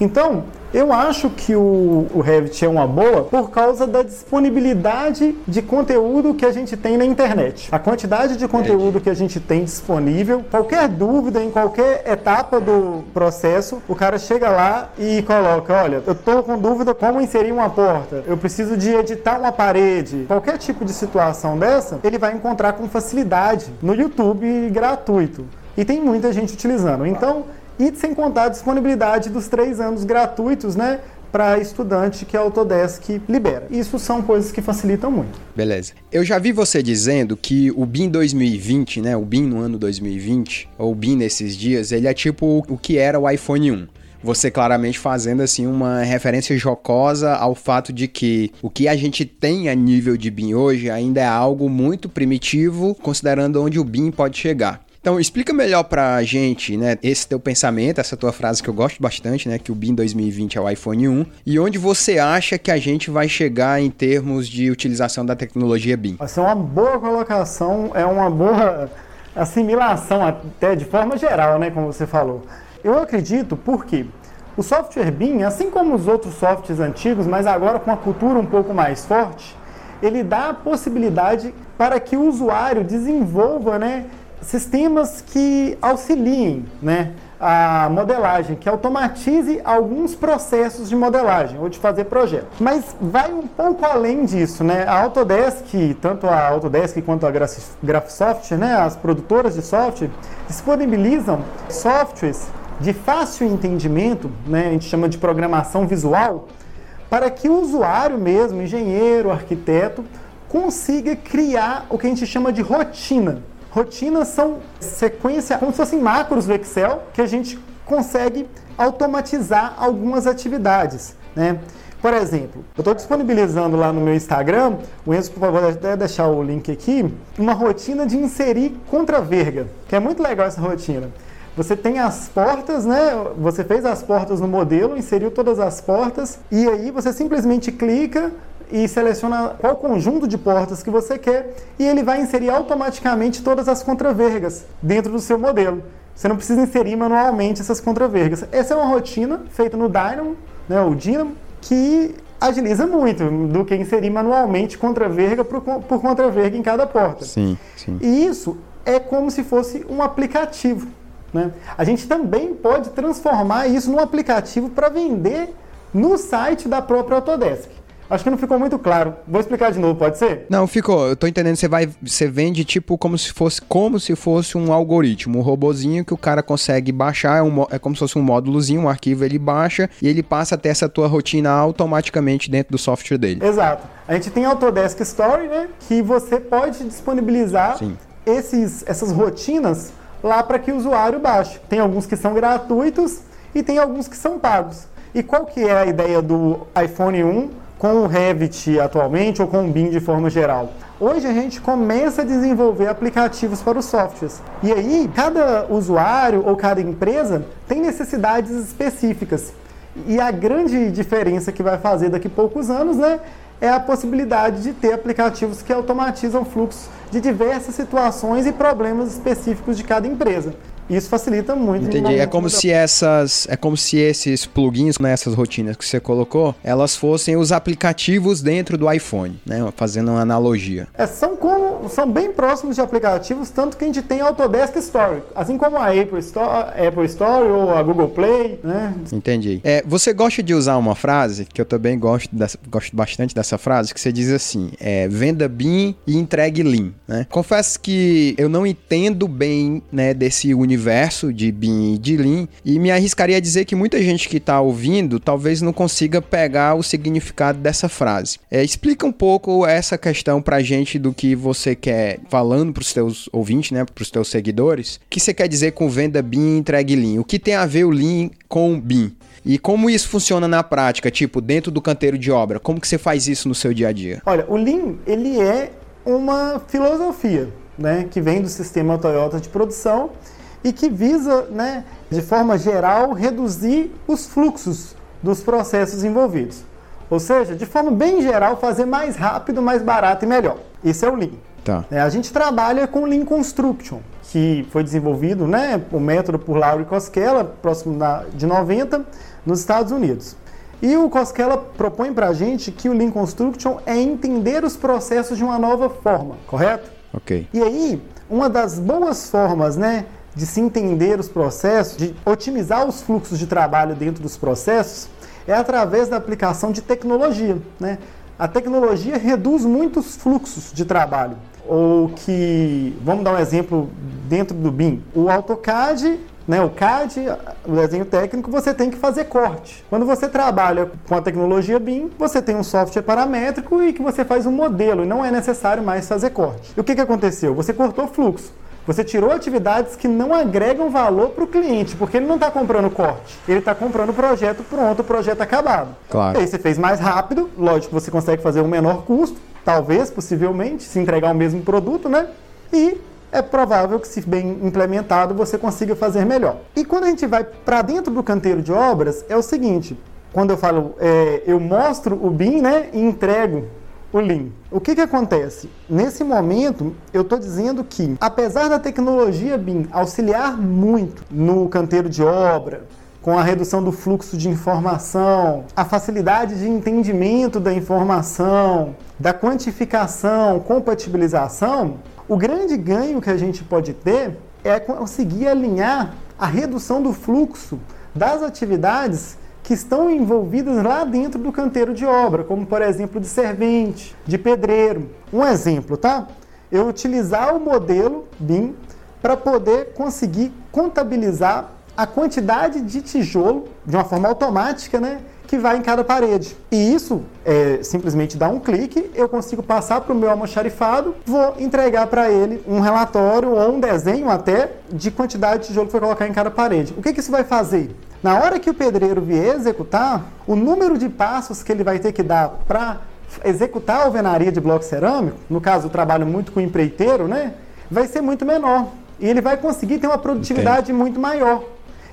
Então, eu acho que o, o Revit é uma boa por causa da disponibilidade de conteúdo que a gente tem na internet. A quantidade de conteúdo que a gente tem disponível, qualquer dúvida em qualquer etapa do processo, o cara chega lá e coloca: olha, eu estou com dúvida como inserir uma porta, eu preciso de editar uma parede. Qualquer tipo de situação dessa, ele vai encontrar com facilidade no YouTube gratuito. E tem muita gente utilizando. Então, e sem contar a disponibilidade dos três anos gratuitos, né? para estudante que a Autodesk libera. Isso são coisas que facilitam muito. Beleza. Eu já vi você dizendo que o BIM 2020, né, o BIM no ano 2020, ou o BIM nesses dias, ele é tipo o que era o iPhone 1 você claramente fazendo assim uma referência jocosa ao fato de que o que a gente tem a nível de BIM hoje ainda é algo muito primitivo, considerando onde o BIM pode chegar. Então, explica melhor pra gente, né, esse teu pensamento, essa tua frase que eu gosto bastante, né, que o BIM 2020 é o iPhone 1, e onde você acha que a gente vai chegar em termos de utilização da tecnologia BIM? Vai ser uma boa colocação, é uma boa assimilação até de forma geral, né, como você falou. Eu acredito porque o software BIM, assim como os outros softwares antigos, mas agora com a cultura um pouco mais forte, ele dá a possibilidade para que o usuário desenvolva, né, sistemas que auxiliem né, a modelagem, que automatize alguns processos de modelagem ou de fazer projeto. Mas vai um pouco além disso, né? A Autodesk, tanto a Autodesk quanto a Graphisoft, né, as produtoras de software, disponibilizam softwares de fácil entendimento, né, a gente chama de programação visual, para que o usuário mesmo, engenheiro, arquiteto, consiga criar o que a gente chama de rotina Rotinas são sequência, como se fossem macros do Excel, que a gente consegue automatizar algumas atividades. Né? Por exemplo, eu estou disponibilizando lá no meu Instagram, o Enzo, por favor, até deixar o link aqui, uma rotina de inserir contra-verga, que é muito legal essa rotina. Você tem as portas, né? Você fez as portas no modelo, inseriu todas as portas, e aí você simplesmente clica, e seleciona qual conjunto de portas que você quer e ele vai inserir automaticamente todas as contravergas dentro do seu modelo. Você não precisa inserir manualmente essas contravergas. Essa é uma rotina feita no Dynamo, né, o Dynamo, que agiliza muito do que inserir manualmente contraverga por, por contraverga em cada porta. Sim, sim. E isso é como se fosse um aplicativo. Né? A gente também pode transformar isso num aplicativo para vender no site da própria Autodesk. Acho que não ficou muito claro. Vou explicar de novo, pode ser? Não, ficou. Eu tô entendendo. Você vai, você vende tipo como se fosse, como se fosse um algoritmo, um robozinho que o cara consegue baixar. É, um, é como se fosse um módulozinho, um arquivo ele baixa e ele passa a ter essa tua rotina automaticamente dentro do software dele. Exato. A gente tem Autodesk Story, né? Que você pode disponibilizar esses, essas rotinas lá para que o usuário baixe. Tem alguns que são gratuitos e tem alguns que são pagos. E qual que é a ideia do iPhone 1 com o Revit atualmente ou com o BIM de forma geral. Hoje a gente começa a desenvolver aplicativos para os softwares. E aí, cada usuário ou cada empresa tem necessidades específicas. E a grande diferença que vai fazer daqui a poucos anos, né, é a possibilidade de ter aplicativos que automatizam fluxos de diversas situações e problemas específicos de cada empresa. Isso facilita muito. Entendi. É como se essas, é como se esses plugins, né, essas rotinas que você colocou, elas fossem os aplicativos dentro do iPhone, né, fazendo uma analogia. É, são como, são bem próximos de aplicativos, tanto que a gente tem Autodesk Store, assim como a Apple Store, Apple Store ou a Google Play, né? Entendi. É, você gosta de usar uma frase que eu também gosto, dessa, gosto bastante dessa frase, que você diz assim, é, venda BIM e entregue Lean, né? Confesso que eu não entendo bem, né, desse universo universo de BIM e de Lean e me arriscaria a dizer que muita gente que está ouvindo talvez não consiga pegar o significado dessa frase. É, explica um pouco essa questão para a gente do que você quer falando para os teus ouvintes, né, para os teus seguidores, o que você quer dizer com venda BIM e entregue Lean? O que tem a ver o Lean com o BIM? E como isso funciona na prática, tipo, dentro do canteiro de obra? Como que você faz isso no seu dia a dia? Olha, o Lean, ele é uma filosofia, né, que vem do sistema Toyota de produção e que visa, né, de forma geral, reduzir os fluxos dos processos envolvidos. Ou seja, de forma bem geral, fazer mais rápido, mais barato e melhor. Isso é o Lean. Tá. É, a gente trabalha com Lean Construction, que foi desenvolvido, né, o método por Lauro Koskela, próximo da, de 90, nos Estados Unidos. E o Koskela propõe para a gente que o Lean Construction é entender os processos de uma nova forma, correto? Ok. E aí, uma das boas formas, né, de se entender os processos, de otimizar os fluxos de trabalho dentro dos processos, é através da aplicação de tecnologia. Né? A tecnologia reduz muitos fluxos de trabalho. Ou que, vamos dar um exemplo dentro do BIM, o AutoCAD né, o CAD, o desenho técnico, você tem que fazer corte. Quando você trabalha com a tecnologia BIM, você tem um software paramétrico e que você faz um modelo e não é necessário mais fazer corte. E o que, que aconteceu? Você cortou fluxo. Você tirou atividades que não agregam valor para o cliente, porque ele não está comprando corte, ele está comprando o projeto pronto, o projeto acabado. Claro. E aí você fez mais rápido, lógico, você consegue fazer um menor custo, talvez, possivelmente, se entregar o mesmo produto, né? E é provável que, se bem implementado, você consiga fazer melhor. E quando a gente vai para dentro do canteiro de obras, é o seguinte: quando eu falo, é, eu mostro o BIM né, e entrego o Lean. O que, que acontece? Nesse momento, eu estou dizendo que, apesar da tecnologia BIM auxiliar muito no canteiro de obra, com a redução do fluxo de informação, a facilidade de entendimento da informação, da quantificação, compatibilização, o grande ganho que a gente pode ter é conseguir alinhar a redução do fluxo das atividades que estão envolvidas lá dentro do canteiro de obra, como por exemplo de servente, de pedreiro. Um exemplo, tá? Eu utilizar o modelo BIM para poder conseguir contabilizar a quantidade de tijolo de uma forma automática, né? que vai em cada parede. E isso é simplesmente dar um clique, eu consigo passar para o meu almoxarifado, vou entregar para ele um relatório ou um desenho até de quantidade de tijolo que foi colocar em cada parede. O que, que isso vai fazer? Na hora que o pedreiro vier executar, o número de passos que ele vai ter que dar para executar a alvenaria de bloco cerâmico, no caso eu trabalho muito com empreiteiro, né, vai ser muito menor. E ele vai conseguir ter uma produtividade Entendi. muito maior.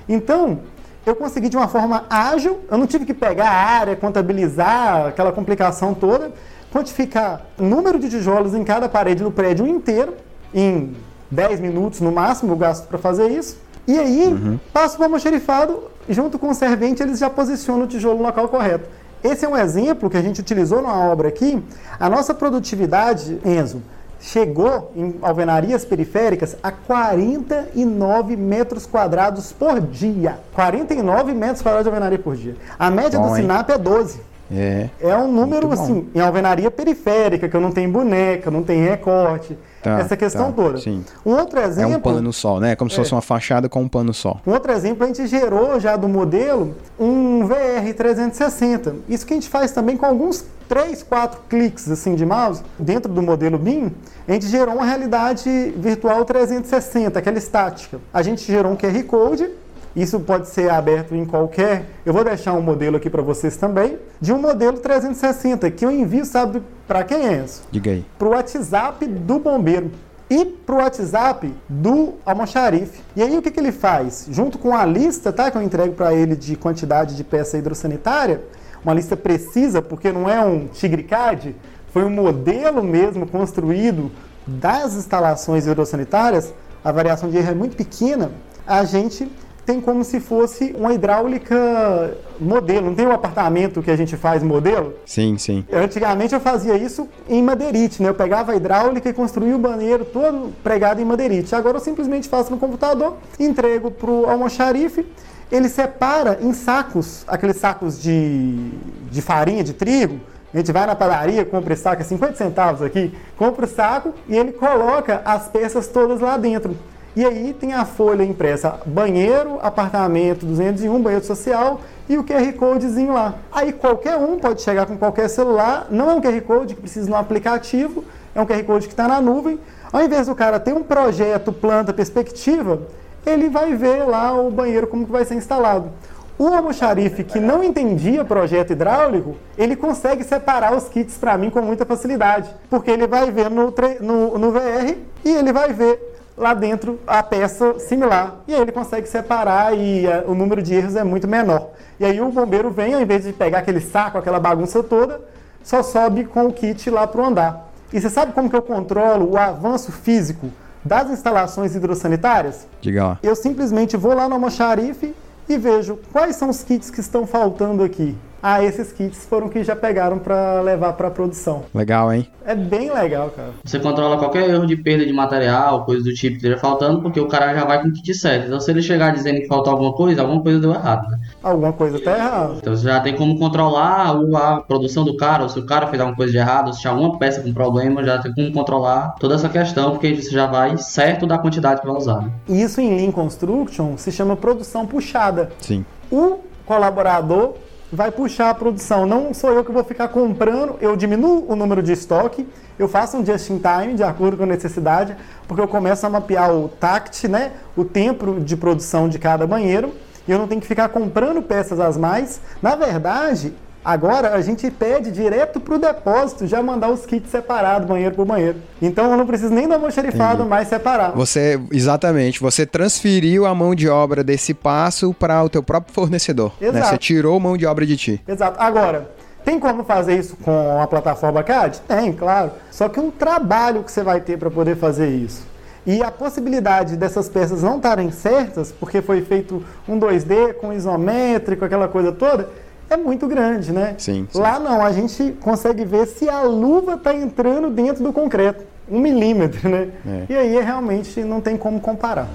Então, eu consegui de uma forma ágil, eu não tive que pegar a área, contabilizar aquela complicação toda, quantificar o número de tijolos em cada parede no prédio inteiro, em 10 minutos no máximo eu gasto para fazer isso. E aí, uhum. passo para o almoxerifado, junto com o servente, eles já posicionam o tijolo no local correto. Esse é um exemplo que a gente utilizou na obra aqui. A nossa produtividade, Enzo, chegou em alvenarias periféricas a 49 metros quadrados por dia. 49 metros quadrados de alvenaria por dia. A média bom, do Sinap é 12. É. É um número, assim, em alvenaria periférica, que eu não tenho boneca, não tem recorte. Tá, essa questão tá, toda. Sim. Um outro exemplo. É um pano só, né? Como se fosse é. uma fachada com um pano só. Um outro exemplo, a gente gerou já do modelo um VR 360. Isso que a gente faz também com alguns 3, 4 cliques assim de mouse dentro do modelo BIM, a gente gerou uma realidade virtual 360, aquela estática. A gente gerou um QR Code isso pode ser aberto em qualquer. Eu vou deixar um modelo aqui para vocês também, de um modelo 360, que eu envio, sabe para quem é isso? Diga aí. Para o WhatsApp do bombeiro. e para o WhatsApp do almoxarife. E aí o que, que ele faz? Junto com a lista tá, que eu entrego para ele de quantidade de peça hidrossanitária, uma lista precisa, porque não é um tigricade, foi um modelo mesmo construído das instalações hidrossanitárias, a variação de erro é muito pequena, a gente tem como se fosse uma hidráulica modelo. Não tem um apartamento que a gente faz modelo? Sim, sim. Antigamente eu fazia isso em madeirite, né? Eu pegava a hidráulica e construía o banheiro todo pregado em madeirite. Agora eu simplesmente faço no computador, entrego para o almoxarife, ele separa em sacos, aqueles sacos de, de farinha, de trigo, a gente vai na padaria, compra esse saco, é 50 centavos aqui, compra o saco e ele coloca as peças todas lá dentro. E aí tem a folha impressa banheiro, apartamento 201, banheiro social e o QR Codezinho lá. Aí qualquer um pode chegar com qualquer celular, não é um QR Code que precisa de um aplicativo, é um QR Code que está na nuvem. Ao invés do cara ter um projeto, planta, perspectiva, ele vai ver lá o banheiro como que vai ser instalado. O almoxarife que não entendia projeto hidráulico, ele consegue separar os kits para mim com muita facilidade, porque ele vai ver no, no, no VR e ele vai ver lá dentro a peça similar. E aí ele consegue separar e uh, o número de erros é muito menor. E aí o bombeiro vem, ao invés de pegar aquele saco, aquela bagunça toda, só sobe com o kit lá para o andar. E você sabe como que eu controlo o avanço físico das instalações hidrossanitárias? Diga lá. Eu simplesmente vou lá no almoxarife e vejo quais são os kits que estão faltando aqui. Ah, esses kits foram que já pegaram para levar para produção. Legal, hein? É bem legal, cara. Você controla qualquer erro de perda de material, coisa do tipo que esteja faltando, porque o cara já vai com o kit certo. Então, se ele chegar dizendo que faltou alguma coisa, alguma coisa deu errado, né? Alguma coisa tá errada. Então, você já tem como controlar a produção do cara, ou se o cara fez alguma coisa de errado, ou se tinha alguma peça com problema, já tem como controlar toda essa questão, porque você já vai certo da quantidade que vai usar. Né? Isso em Lean Construction se chama produção puxada. Sim. O colaborador vai puxar a produção. Não sou eu que vou ficar comprando, eu diminuo o número de estoque, eu faço um just in time de acordo com a necessidade, porque eu começo a mapear o tact, né, o tempo de produção de cada banheiro, e eu não tenho que ficar comprando peças as mais. Na verdade, Agora a gente pede direto para o depósito já mandar os kits separados, banheiro por banheiro. Então eu não preciso nem do almoxarifado mais separar. Você, exatamente, você transferiu a mão de obra desse passo para o teu próprio fornecedor. Né? Exato. Né? Você tirou mão de obra de ti. Exato. Agora, tem como fazer isso com a plataforma CAD? Tem, claro. Só que um trabalho que você vai ter para poder fazer isso. E a possibilidade dessas peças não estarem certas, porque foi feito um 2D com isométrico, aquela coisa toda, é muito grande, né? Sim, sim. Lá não, a gente consegue ver se a luva está entrando dentro do concreto. Um milímetro, né? É. E aí realmente não tem como comparar.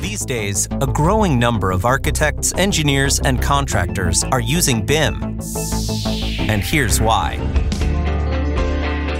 These days, a growing number of architects, engineers, and contractors are using BIM. And here's why.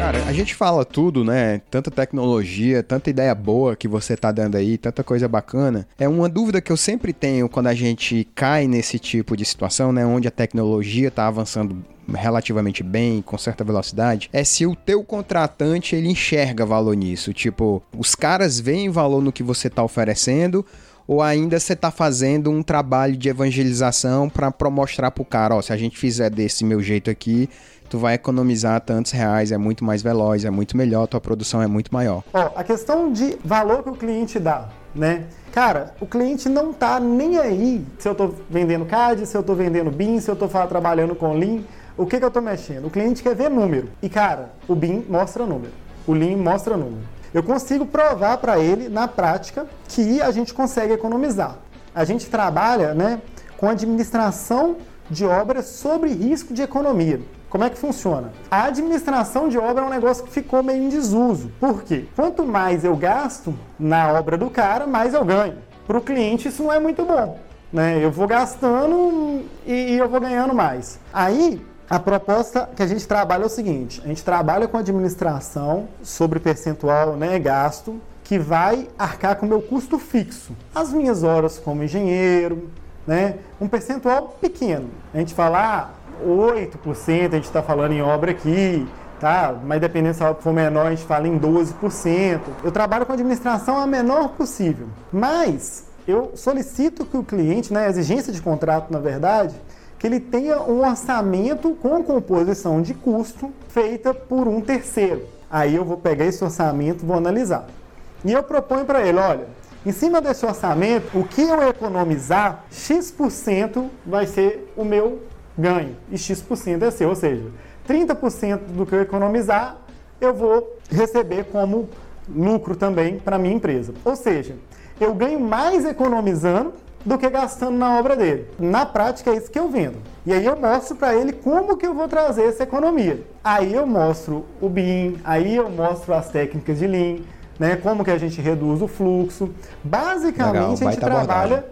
Cara, a gente fala tudo, né? Tanta tecnologia, tanta ideia boa que você tá dando aí, tanta coisa bacana. É uma dúvida que eu sempre tenho quando a gente cai nesse tipo de situação, né? Onde a tecnologia tá avançando relativamente bem, com certa velocidade, é se o teu contratante ele enxerga valor nisso. Tipo, os caras veem valor no que você tá oferecendo ou ainda você tá fazendo um trabalho de evangelização para mostrar pro cara, ó, se a gente fizer desse meu jeito aqui, tu vai economizar tantos reais, é muito mais veloz, é muito melhor, tua produção é muito maior. Ó, a questão de valor que o cliente dá, né? Cara, o cliente não tá nem aí se eu tô vendendo CAD, se eu tô vendendo BIM, se eu tô trabalhando com Lean, o que que eu tô mexendo? O cliente quer ver número. E cara, o BIM mostra número. O Lean mostra número. Eu consigo provar para ele na prática que a gente consegue economizar. A gente trabalha, né, com administração de obras sobre risco de economia. Como é que funciona? A administração de obra é um negócio que ficou meio em desuso. Por quê? Quanto mais eu gasto na obra do cara, mais eu ganho. Para o cliente isso não é muito bom. Né? Eu vou gastando e eu vou ganhando mais. Aí a proposta que a gente trabalha é o seguinte: a gente trabalha com administração sobre percentual né, gasto que vai arcar com o meu custo fixo. As minhas horas como engenheiro, né, um percentual pequeno. A gente fala, ah, 8%, a gente está falando em obra aqui, tá? Mas dependendo se a obra for menor, a gente fala em 12%. Eu trabalho com administração a menor possível, mas eu solicito que o cliente, né, exigência de contrato, na verdade, que ele tenha um orçamento com composição de custo feita por um terceiro. Aí eu vou pegar esse orçamento, vou analisar. E eu proponho para ele, olha, em cima desse orçamento, o que eu economizar, X% vai ser o meu ganho e X% é seu, ou seja, 30% do que eu economizar, eu vou receber como lucro também para minha empresa. Ou seja, eu ganho mais economizando do que gastando na obra dele. Na prática é isso que eu vendo. E aí eu mostro para ele como que eu vou trazer essa economia. Aí eu mostro o BIM, aí eu mostro as técnicas de Lean, né, como que a gente reduz o fluxo. Basicamente Legal, a gente trabalha abordagem.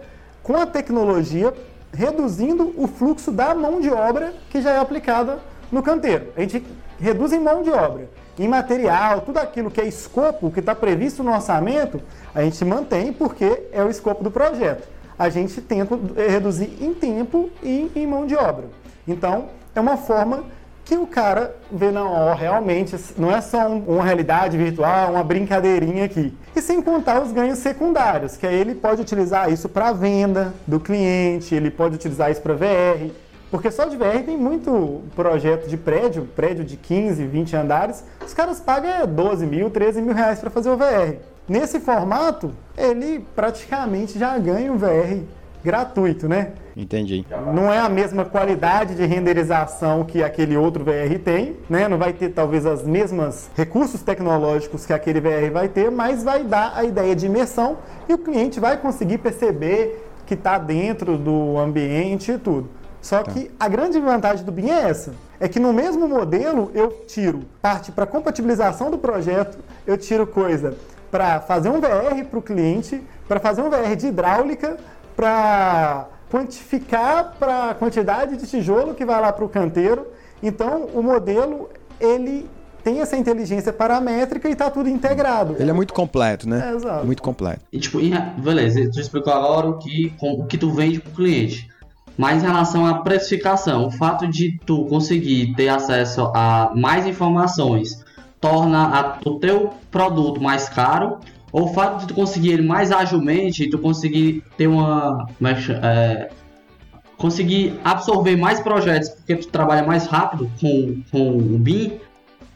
com a tecnologia reduzindo o fluxo da mão de obra que já é aplicada no canteiro. A gente reduz em mão de obra, em material, tudo aquilo que é escopo, que está previsto no orçamento, a gente mantém porque é o escopo do projeto. A gente tenta reduzir em tempo e em mão de obra. Então, é uma forma que o cara vê, não, ó, realmente não é só um, uma realidade virtual, uma brincadeirinha aqui. E sem contar os ganhos secundários, que aí ele pode utilizar isso para venda do cliente, ele pode utilizar isso para VR, porque só de VR tem muito projeto de prédio, prédio de 15, 20 andares, os caras pagam 12 mil, 13 mil reais para fazer o VR. Nesse formato, ele praticamente já ganha um VR gratuito, né? Entendi. Não é a mesma qualidade de renderização que aquele outro VR tem, né? Não vai ter talvez as mesmas recursos tecnológicos que aquele VR vai ter, mas vai dar a ideia de imersão e o cliente vai conseguir perceber que está dentro do ambiente e tudo. Só tá. que a grande vantagem do BIM é essa. É que no mesmo modelo eu tiro parte para compatibilização do projeto, eu tiro coisa para fazer um VR para o cliente, para fazer um VR de hidráulica, para quantificar para a quantidade de tijolo que vai lá para o canteiro. Então o modelo ele tem essa inteligência paramétrica e está tudo integrado. Ele é muito completo, né? É, exato. Muito completo. E tipo, beleza, tu explicou agora o que, o que tu vende para o cliente. Mas em relação à precificação, o fato de tu conseguir ter acesso a mais informações torna a, o teu produto mais caro, ou o fato de tu conseguir ele mais agilmente tu conseguir ter uma. É, é, conseguir absorver mais projetos porque tu trabalha mais rápido com, com o BIM,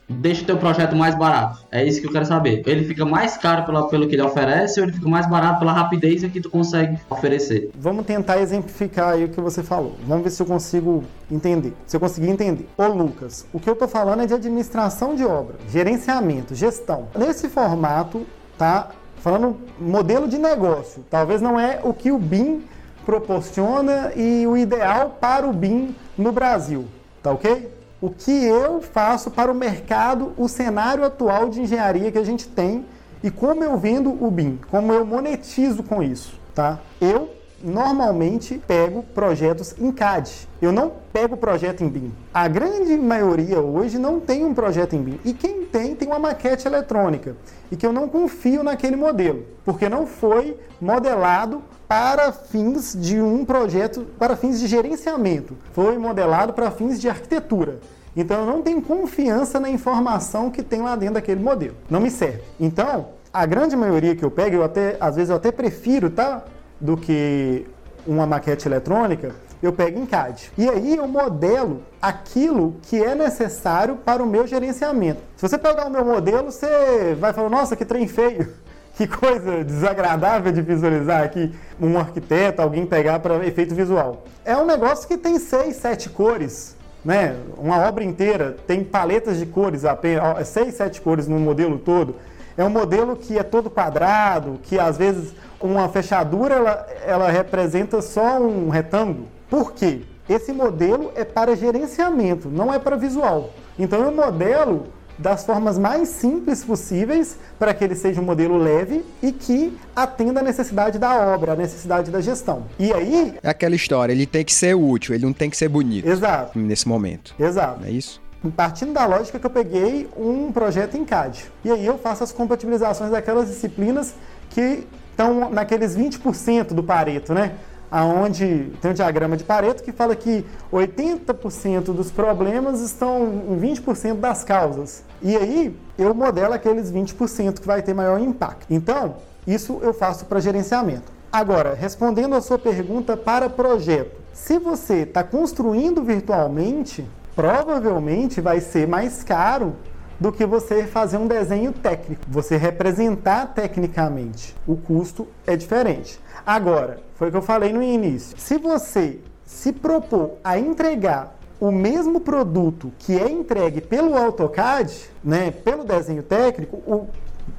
deixa o teu projeto mais barato? É isso que eu quero saber. Ele fica mais caro pela, pelo que ele oferece ou ele fica mais barato pela rapidez que tu consegue oferecer? Vamos tentar exemplificar aí o que você falou. Vamos ver se eu consigo entender. Se eu conseguir entender. Ô Lucas, o que eu estou falando é de administração de obra, gerenciamento, gestão. Nesse formato, tá? Falando modelo de negócio. Talvez não é o que o BIM proporciona e o ideal para o BIM no Brasil. Tá ok? o que eu faço para o mercado, o cenário atual de engenharia que a gente tem e como eu vendo o BIM, como eu monetizo com isso, tá? Eu normalmente pego projetos em CAD. Eu não pego projeto em BIM. A grande maioria hoje não tem um projeto em BIM. E quem tem, tem uma maquete eletrônica. E que eu não confio naquele modelo, porque não foi modelado para fins de um projeto, para fins de gerenciamento. Foi modelado para fins de arquitetura. Então eu não tenho confiança na informação que tem lá dentro daquele modelo. Não me serve. Então, a grande maioria que eu pego, eu até, às vezes eu até prefiro, tá? Do que uma maquete eletrônica, eu pego em CAD. E aí eu modelo aquilo que é necessário para o meu gerenciamento. Se você pegar o meu modelo, você vai falar, nossa, que trem feio. Que coisa desagradável de visualizar aqui um arquiteto, alguém pegar para efeito visual. É um negócio que tem seis, sete cores, né? Uma obra inteira tem paletas de cores, apenas seis, sete cores no modelo todo. É um modelo que é todo quadrado, que às vezes uma fechadura ela, ela representa só um retângulo. Por quê? Esse modelo é para gerenciamento, não é para visual. Então eu modelo das formas mais simples possíveis para que ele seja um modelo leve e que atenda a necessidade da obra, a necessidade da gestão. E aí. É aquela história, ele tem que ser útil, ele não tem que ser bonito. Exato. Nesse momento. Exato. É isso? Partindo da lógica que eu peguei um projeto em CAD. E aí eu faço as compatibilizações daquelas disciplinas que estão naqueles 20% do Pareto, né? aonde tem um diagrama de Pareto que fala que 80% dos problemas estão em 20% das causas. E aí eu modelo aqueles 20% que vai ter maior impacto. Então, isso eu faço para gerenciamento. Agora, respondendo a sua pergunta para projeto, Se você está construindo virtualmente, provavelmente vai ser mais caro do que você fazer um desenho técnico, você representar tecnicamente. O custo é diferente. Agora, foi o que eu falei no início. Se você se propor a entregar o mesmo produto que é entregue pelo AutoCAD, né, pelo desenho técnico, o,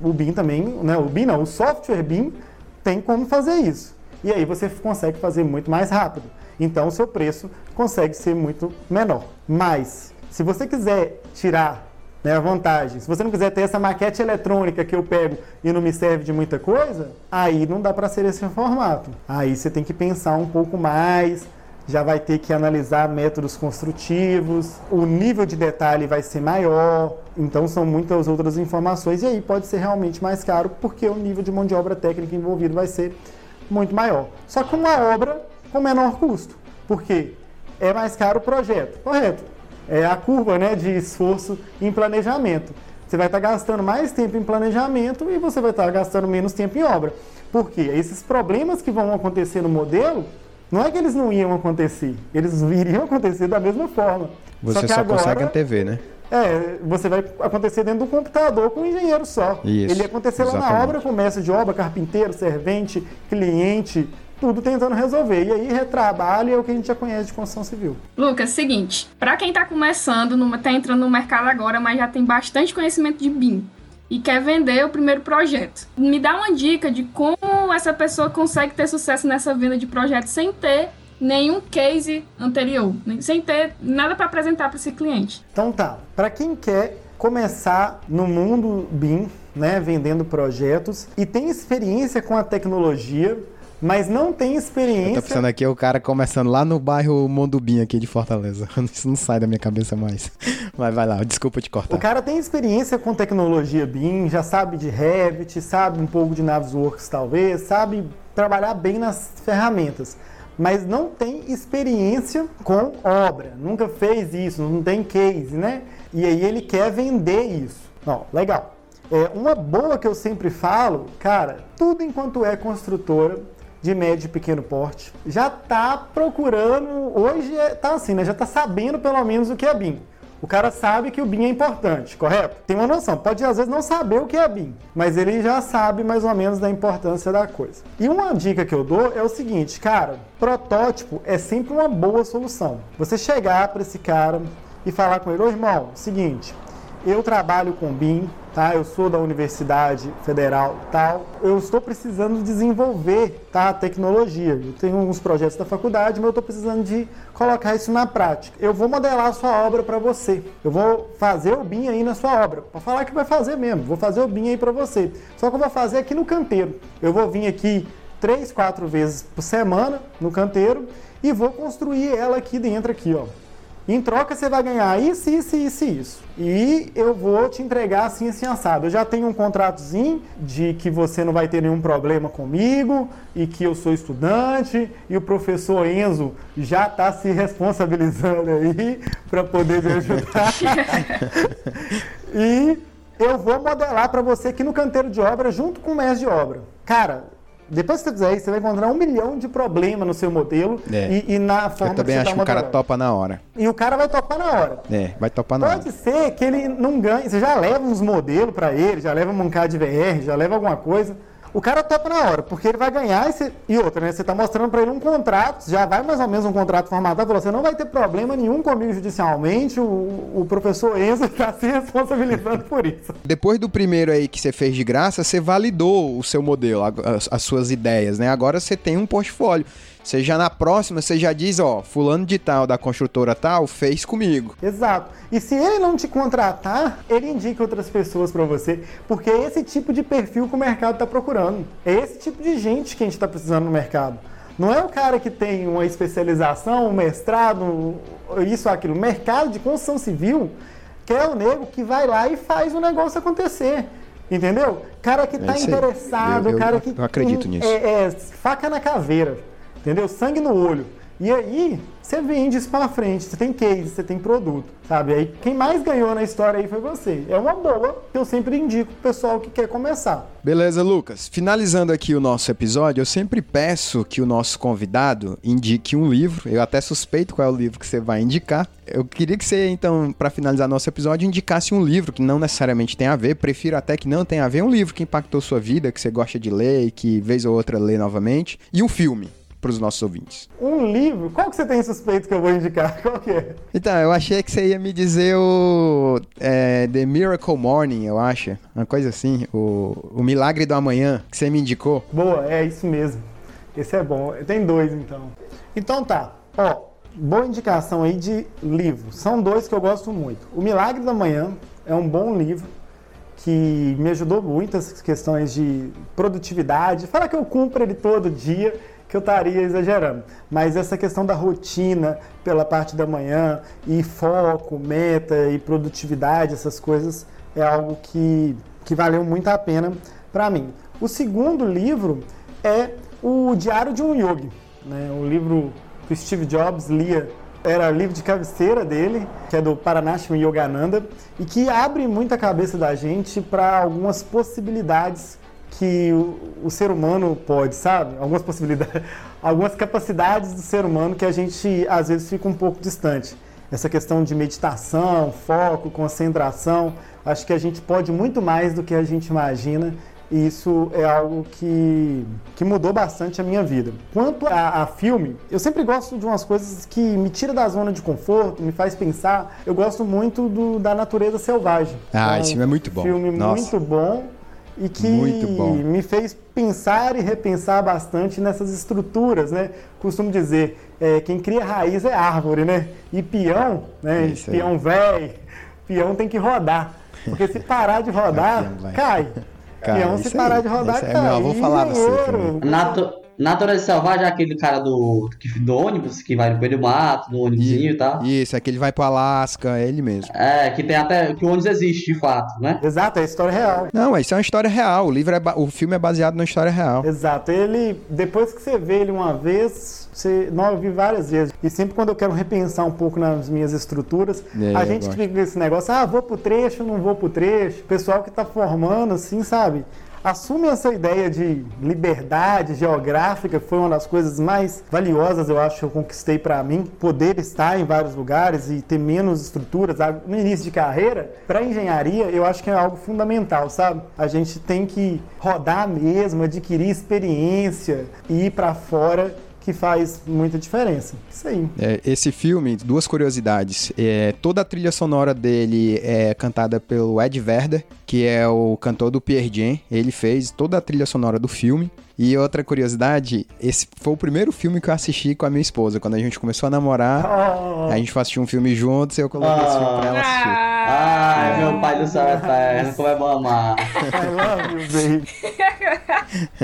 o BIM também, né, o BIM não, o software BIM tem como fazer isso. E aí você consegue fazer muito mais rápido. Então o seu preço consegue ser muito menor. Mas se você quiser tirar né, a vantagem. Se você não quiser ter essa maquete eletrônica que eu pego e não me serve de muita coisa, aí não dá para ser esse formato. Aí você tem que pensar um pouco mais, já vai ter que analisar métodos construtivos, o nível de detalhe vai ser maior, então são muitas outras informações e aí pode ser realmente mais caro porque o nível de mão de obra técnica envolvido vai ser muito maior. Só que uma obra com menor custo, porque é mais caro o projeto, correto? É a curva né, de esforço em planejamento. Você vai estar gastando mais tempo em planejamento e você vai estar gastando menos tempo em obra. Por quê? Esses problemas que vão acontecer no modelo não é que eles não iam acontecer, eles iriam acontecer da mesma forma. Você só, só agora, consegue antever, né? É, você vai acontecer dentro do computador com um engenheiro só. Isso, Ele ia acontecer lá na obra com mestre de obra, carpinteiro, servente, cliente, tudo tentando resolver. E aí retrabalho é o que a gente já conhece de construção civil. Lucas, seguinte, para quem está começando, está entrando no mercado agora, mas já tem bastante conhecimento de BIM e quer vender o primeiro projeto. Me dá uma dica de como essa pessoa consegue ter sucesso nessa venda de projeto sem ter nenhum case anterior, sem ter nada para apresentar para esse cliente. Então tá, para quem quer começar no mundo BIM, né, vendendo projetos e tem experiência com a tecnologia, mas não tem experiência. Eu tô pensando aqui, o cara começando lá no bairro Mondubim aqui de Fortaleza. Isso não sai da minha cabeça mais. Mas vai lá, desculpa te cortar. O cara tem experiência com tecnologia BIM, já sabe de Revit, sabe um pouco de Navisworks talvez, sabe trabalhar bem nas ferramentas. Mas não tem experiência com obra, nunca fez isso, não tem case, né? E aí ele quer vender isso. Ó, legal. É, uma boa que eu sempre falo, cara, tudo enquanto é construtora, de médio e pequeno porte já está procurando, hoje está é, assim, né? Já está sabendo pelo menos o que é BIM. O cara sabe que o BIM é importante, correto? Tem uma noção, pode às vezes não saber o que é BIM, mas ele já sabe mais ou menos da importância da coisa. E uma dica que eu dou é o seguinte, cara, protótipo é sempre uma boa solução. Você chegar para esse cara e falar com ele, ô irmão, seguinte, eu trabalho com BIM, tá? Eu sou da Universidade Federal tal. Eu estou precisando desenvolver, tá? Tecnologia. Eu tenho uns projetos da faculdade, mas eu estou precisando de colocar isso na prática. Eu vou modelar a sua obra para você. Eu vou fazer o BIM aí na sua obra. Para falar que vai fazer mesmo. Vou fazer o BIM aí para você. Só que eu vou fazer aqui no canteiro. Eu vou vir aqui três, quatro vezes por semana no canteiro e vou construir ela aqui dentro aqui, ó. Em troca, você vai ganhar isso, isso, isso e isso. E eu vou te entregar assim, assim, assado. Eu já tenho um contratozinho de que você não vai ter nenhum problema comigo e que eu sou estudante e o professor Enzo já está se responsabilizando aí para poder me ajudar. e eu vou modelar para você aqui no canteiro de obra junto com o mestre de obra. Cara, depois que você fizer isso, você vai encontrar um milhão de problemas no seu modelo é. e, e, na forma Eu também que acho que o cara topa na hora. E o cara vai topar na hora. É, vai topar na Pode hora. Pode ser que ele não ganhe. Você já leva uns modelos para ele, já leva um CAD VR, já leva alguma coisa o cara topa na hora, porque ele vai ganhar e, e outra, né? Você está mostrando para ele um contrato, já vai mais ou menos um contrato formatado, você não vai ter problema nenhum comigo judicialmente, o, o professor Enzo está se responsabilizando por isso. Depois do primeiro aí que você fez de graça, você validou o seu modelo, as, as suas ideias, né? Agora você tem um portfólio. Você já na próxima, você já diz, ó, fulano de tal, da construtora tal, fez comigo. Exato. E se ele não te contratar, ele indica outras pessoas para você, porque é esse tipo de perfil que o mercado está procurando. É esse tipo de gente que a gente está precisando no mercado. Não é o cara que tem uma especialização, um mestrado, isso, aquilo. O mercado de construção civil quer o nego que vai lá e faz o negócio acontecer. Entendeu? Cara que está é interessado, eu, eu, cara que. Eu acredito nisso. É, é, faca na caveira entendeu? Sangue no olho. E aí, você vende isso para frente, você tem case, você tem produto, sabe? Aí quem mais ganhou na história aí foi você. É uma boa que eu sempre indico pro pessoal que quer começar. Beleza, Lucas. Finalizando aqui o nosso episódio, eu sempre peço que o nosso convidado indique um livro. Eu até suspeito qual é o livro que você vai indicar. Eu queria que você, então, para finalizar nosso episódio, indicasse um livro que não necessariamente tem a ver, prefiro até que não tenha a ver, um livro que impactou sua vida, que você gosta de ler e que vez ou outra lê novamente, e um filme para os nossos ouvintes. Um livro? Qual que você tem suspeito que eu vou indicar? Qual que é? Então, eu achei que você ia me dizer o é, The Miracle Morning, eu acho. Uma coisa assim, o, o Milagre do Amanhã, que você me indicou. Boa, é isso mesmo. Esse é bom. Tem dois, então. Então tá. Ó, boa indicação aí de livro. São dois que eu gosto muito. O Milagre do Amanhã é um bom livro que me ajudou muito as questões de produtividade. Fala que eu cumpro ele todo dia que eu estaria exagerando. Mas essa questão da rotina pela parte da manhã e foco, meta e produtividade, essas coisas, é algo que, que valeu muito a pena para mim. O segundo livro é o Diário de um Yogi, né? o livro que o Steve Jobs lia era livro de cabeceira dele, que é do Paranashram Yogananda, e que abre muito a cabeça da gente para algumas possibilidades que o, o, ser humano pode, sabe? Algumas possibilidades, algumas capacidades do ser humano que a gente às vezes fica um pouco distante. Essa questão de meditação, foco, concentração, acho que a gente pode muito mais do que a gente imagina e isso é algo que, que mudou bastante a minha vida. Quanto a, a, filme, eu sempre gosto de umas coisas que me tira da zona de conforto, me faz pensar. Eu gosto muito do, da natureza selvagem. Ah, então, esse filme é muito bom. Filme Nossa. muito bom e que me fez pensar e repensar bastante nessas estruturas, né? Costumo dizer, é, quem cria raiz é árvore, né? E peão, né? Isso peão velho, peão tem que rodar. Porque se parar de rodar, cai. Cara, peão se parar de rodar, cai. É, meu avô falava assim. Nato, Natureza Selvagem é aquele cara do, do ônibus que vai no meio do mato, no ônibusinho e, tal. Isso, é que ele vai pro Alasca, é ele mesmo. É, que tem até. que o ônibus existe, de fato, né? Exato, é história real. Não, isso é uma história real. O livro é o filme é baseado numa história real. Exato. Ele, depois que você vê ele uma vez, você. Não, eu vi várias vezes. E sempre quando eu quero repensar um pouco nas minhas estruturas, é, a gente fica com esse negócio, ah, vou pro trecho, não vou pro trecho. O pessoal que tá formando, assim, sabe? Assume essa ideia de liberdade geográfica, que foi uma das coisas mais valiosas, eu acho, que eu conquistei para mim. Poder estar em vários lugares e ter menos estruturas no início de carreira, para engenharia, eu acho que é algo fundamental, sabe? A gente tem que rodar mesmo, adquirir experiência e ir para fora que faz muita diferença. Isso aí. É, esse filme, duas curiosidades. É, toda a trilha sonora dele é cantada pelo Ed Verder, que é o cantor do Pierre Jean. Ele fez toda a trilha sonora do filme. E outra curiosidade, esse foi o primeiro filme que eu assisti com a minha esposa. Quando a gente começou a namorar, oh. a gente assistiu um filme juntos e eu coloquei oh. esse filme pra ela assistir. Ai, é. meu pai do céu eterno, como é bom amar. I love you, baby.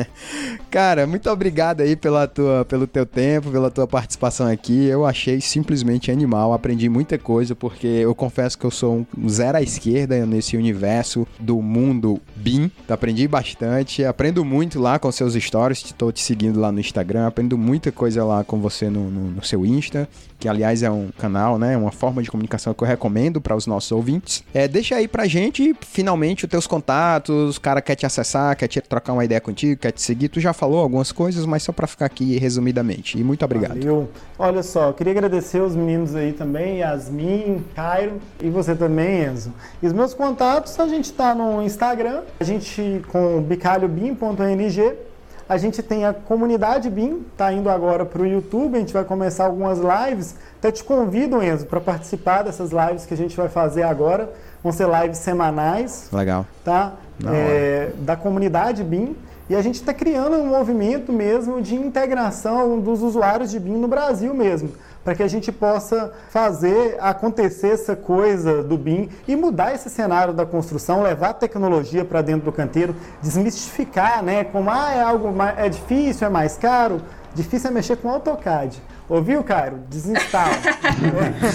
Cara, muito obrigado aí pela tua, pelo teu tempo, pela tua participação aqui. Eu achei simplesmente animal, aprendi muita coisa, porque eu confesso que eu sou um zero à esquerda nesse universo do mundo BIM. Aprendi bastante, aprendo muito lá com seus stories, estou te seguindo lá no Instagram, aprendo muita coisa lá com você no, no, no seu Insta, que aliás é um canal, né, uma forma de comunicação que eu recomendo para os nossos ouvintes. É, deixa aí pra gente, finalmente, os teus contatos, o cara quer te acessar, quer te trocar uma ideia contigo, quer te seguir. Tu já falou algumas coisas, mas só para ficar aqui resumidamente. E muito obrigado. Valeu. Olha só, queria agradecer os meninos aí também, Yasmin, Cairo e você também, Enzo. E os meus contatos, a gente tá no Instagram, a gente com bicalhobim.ng a gente tem a comunidade BIM, tá indo agora para o YouTube, a gente vai começar algumas lives. Até te convido, Enzo, para participar dessas lives que a gente vai fazer agora. Vão ser lives semanais. Legal. Tá? É, da comunidade BIM. E a gente está criando um movimento mesmo de integração dos usuários de BIM no Brasil mesmo para que a gente possa fazer acontecer essa coisa do BIM e mudar esse cenário da construção, levar a tecnologia para dentro do canteiro, desmistificar, né? Como ah, é algo mais, é difícil, é mais caro. Difícil é mexer com AutoCAD. Ouviu, Cairo? Desinstala.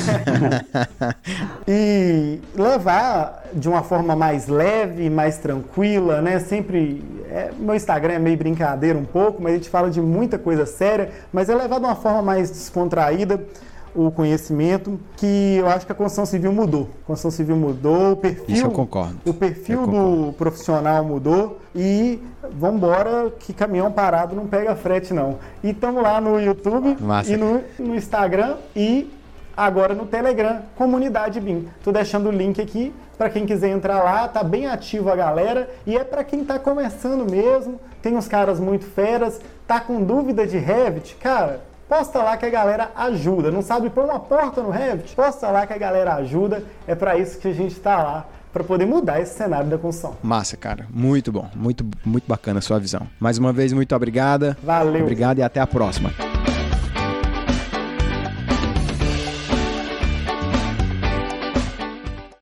e levar de uma forma mais leve, mais tranquila, né? Sempre. É, meu Instagram é meio brincadeira um pouco, mas a gente fala de muita coisa séria, mas é levar de uma forma mais descontraída o conhecimento, que eu acho que a construção civil mudou. A construção civil mudou, o perfil, Isso eu concordo. O perfil Eu do concordo. profissional mudou e vamos embora que caminhão parado não pega frete não. E estamos lá no YouTube Massa. e no, no Instagram e agora no Telegram, Comunidade BIM. Tô deixando o link aqui para quem quiser entrar lá, tá bem ativo a galera e é para quem tá começando mesmo. Tem uns caras muito feras, tá com dúvida de Revit, cara, Posta lá que a galera ajuda. Não sabe pôr uma porta no Revit? Posta lá que a galera ajuda. É para isso que a gente está lá, para poder mudar esse cenário da construção. Massa, cara. Muito bom. Muito, muito bacana a sua visão. Mais uma vez, muito obrigada. Valeu. Obrigado e até a próxima.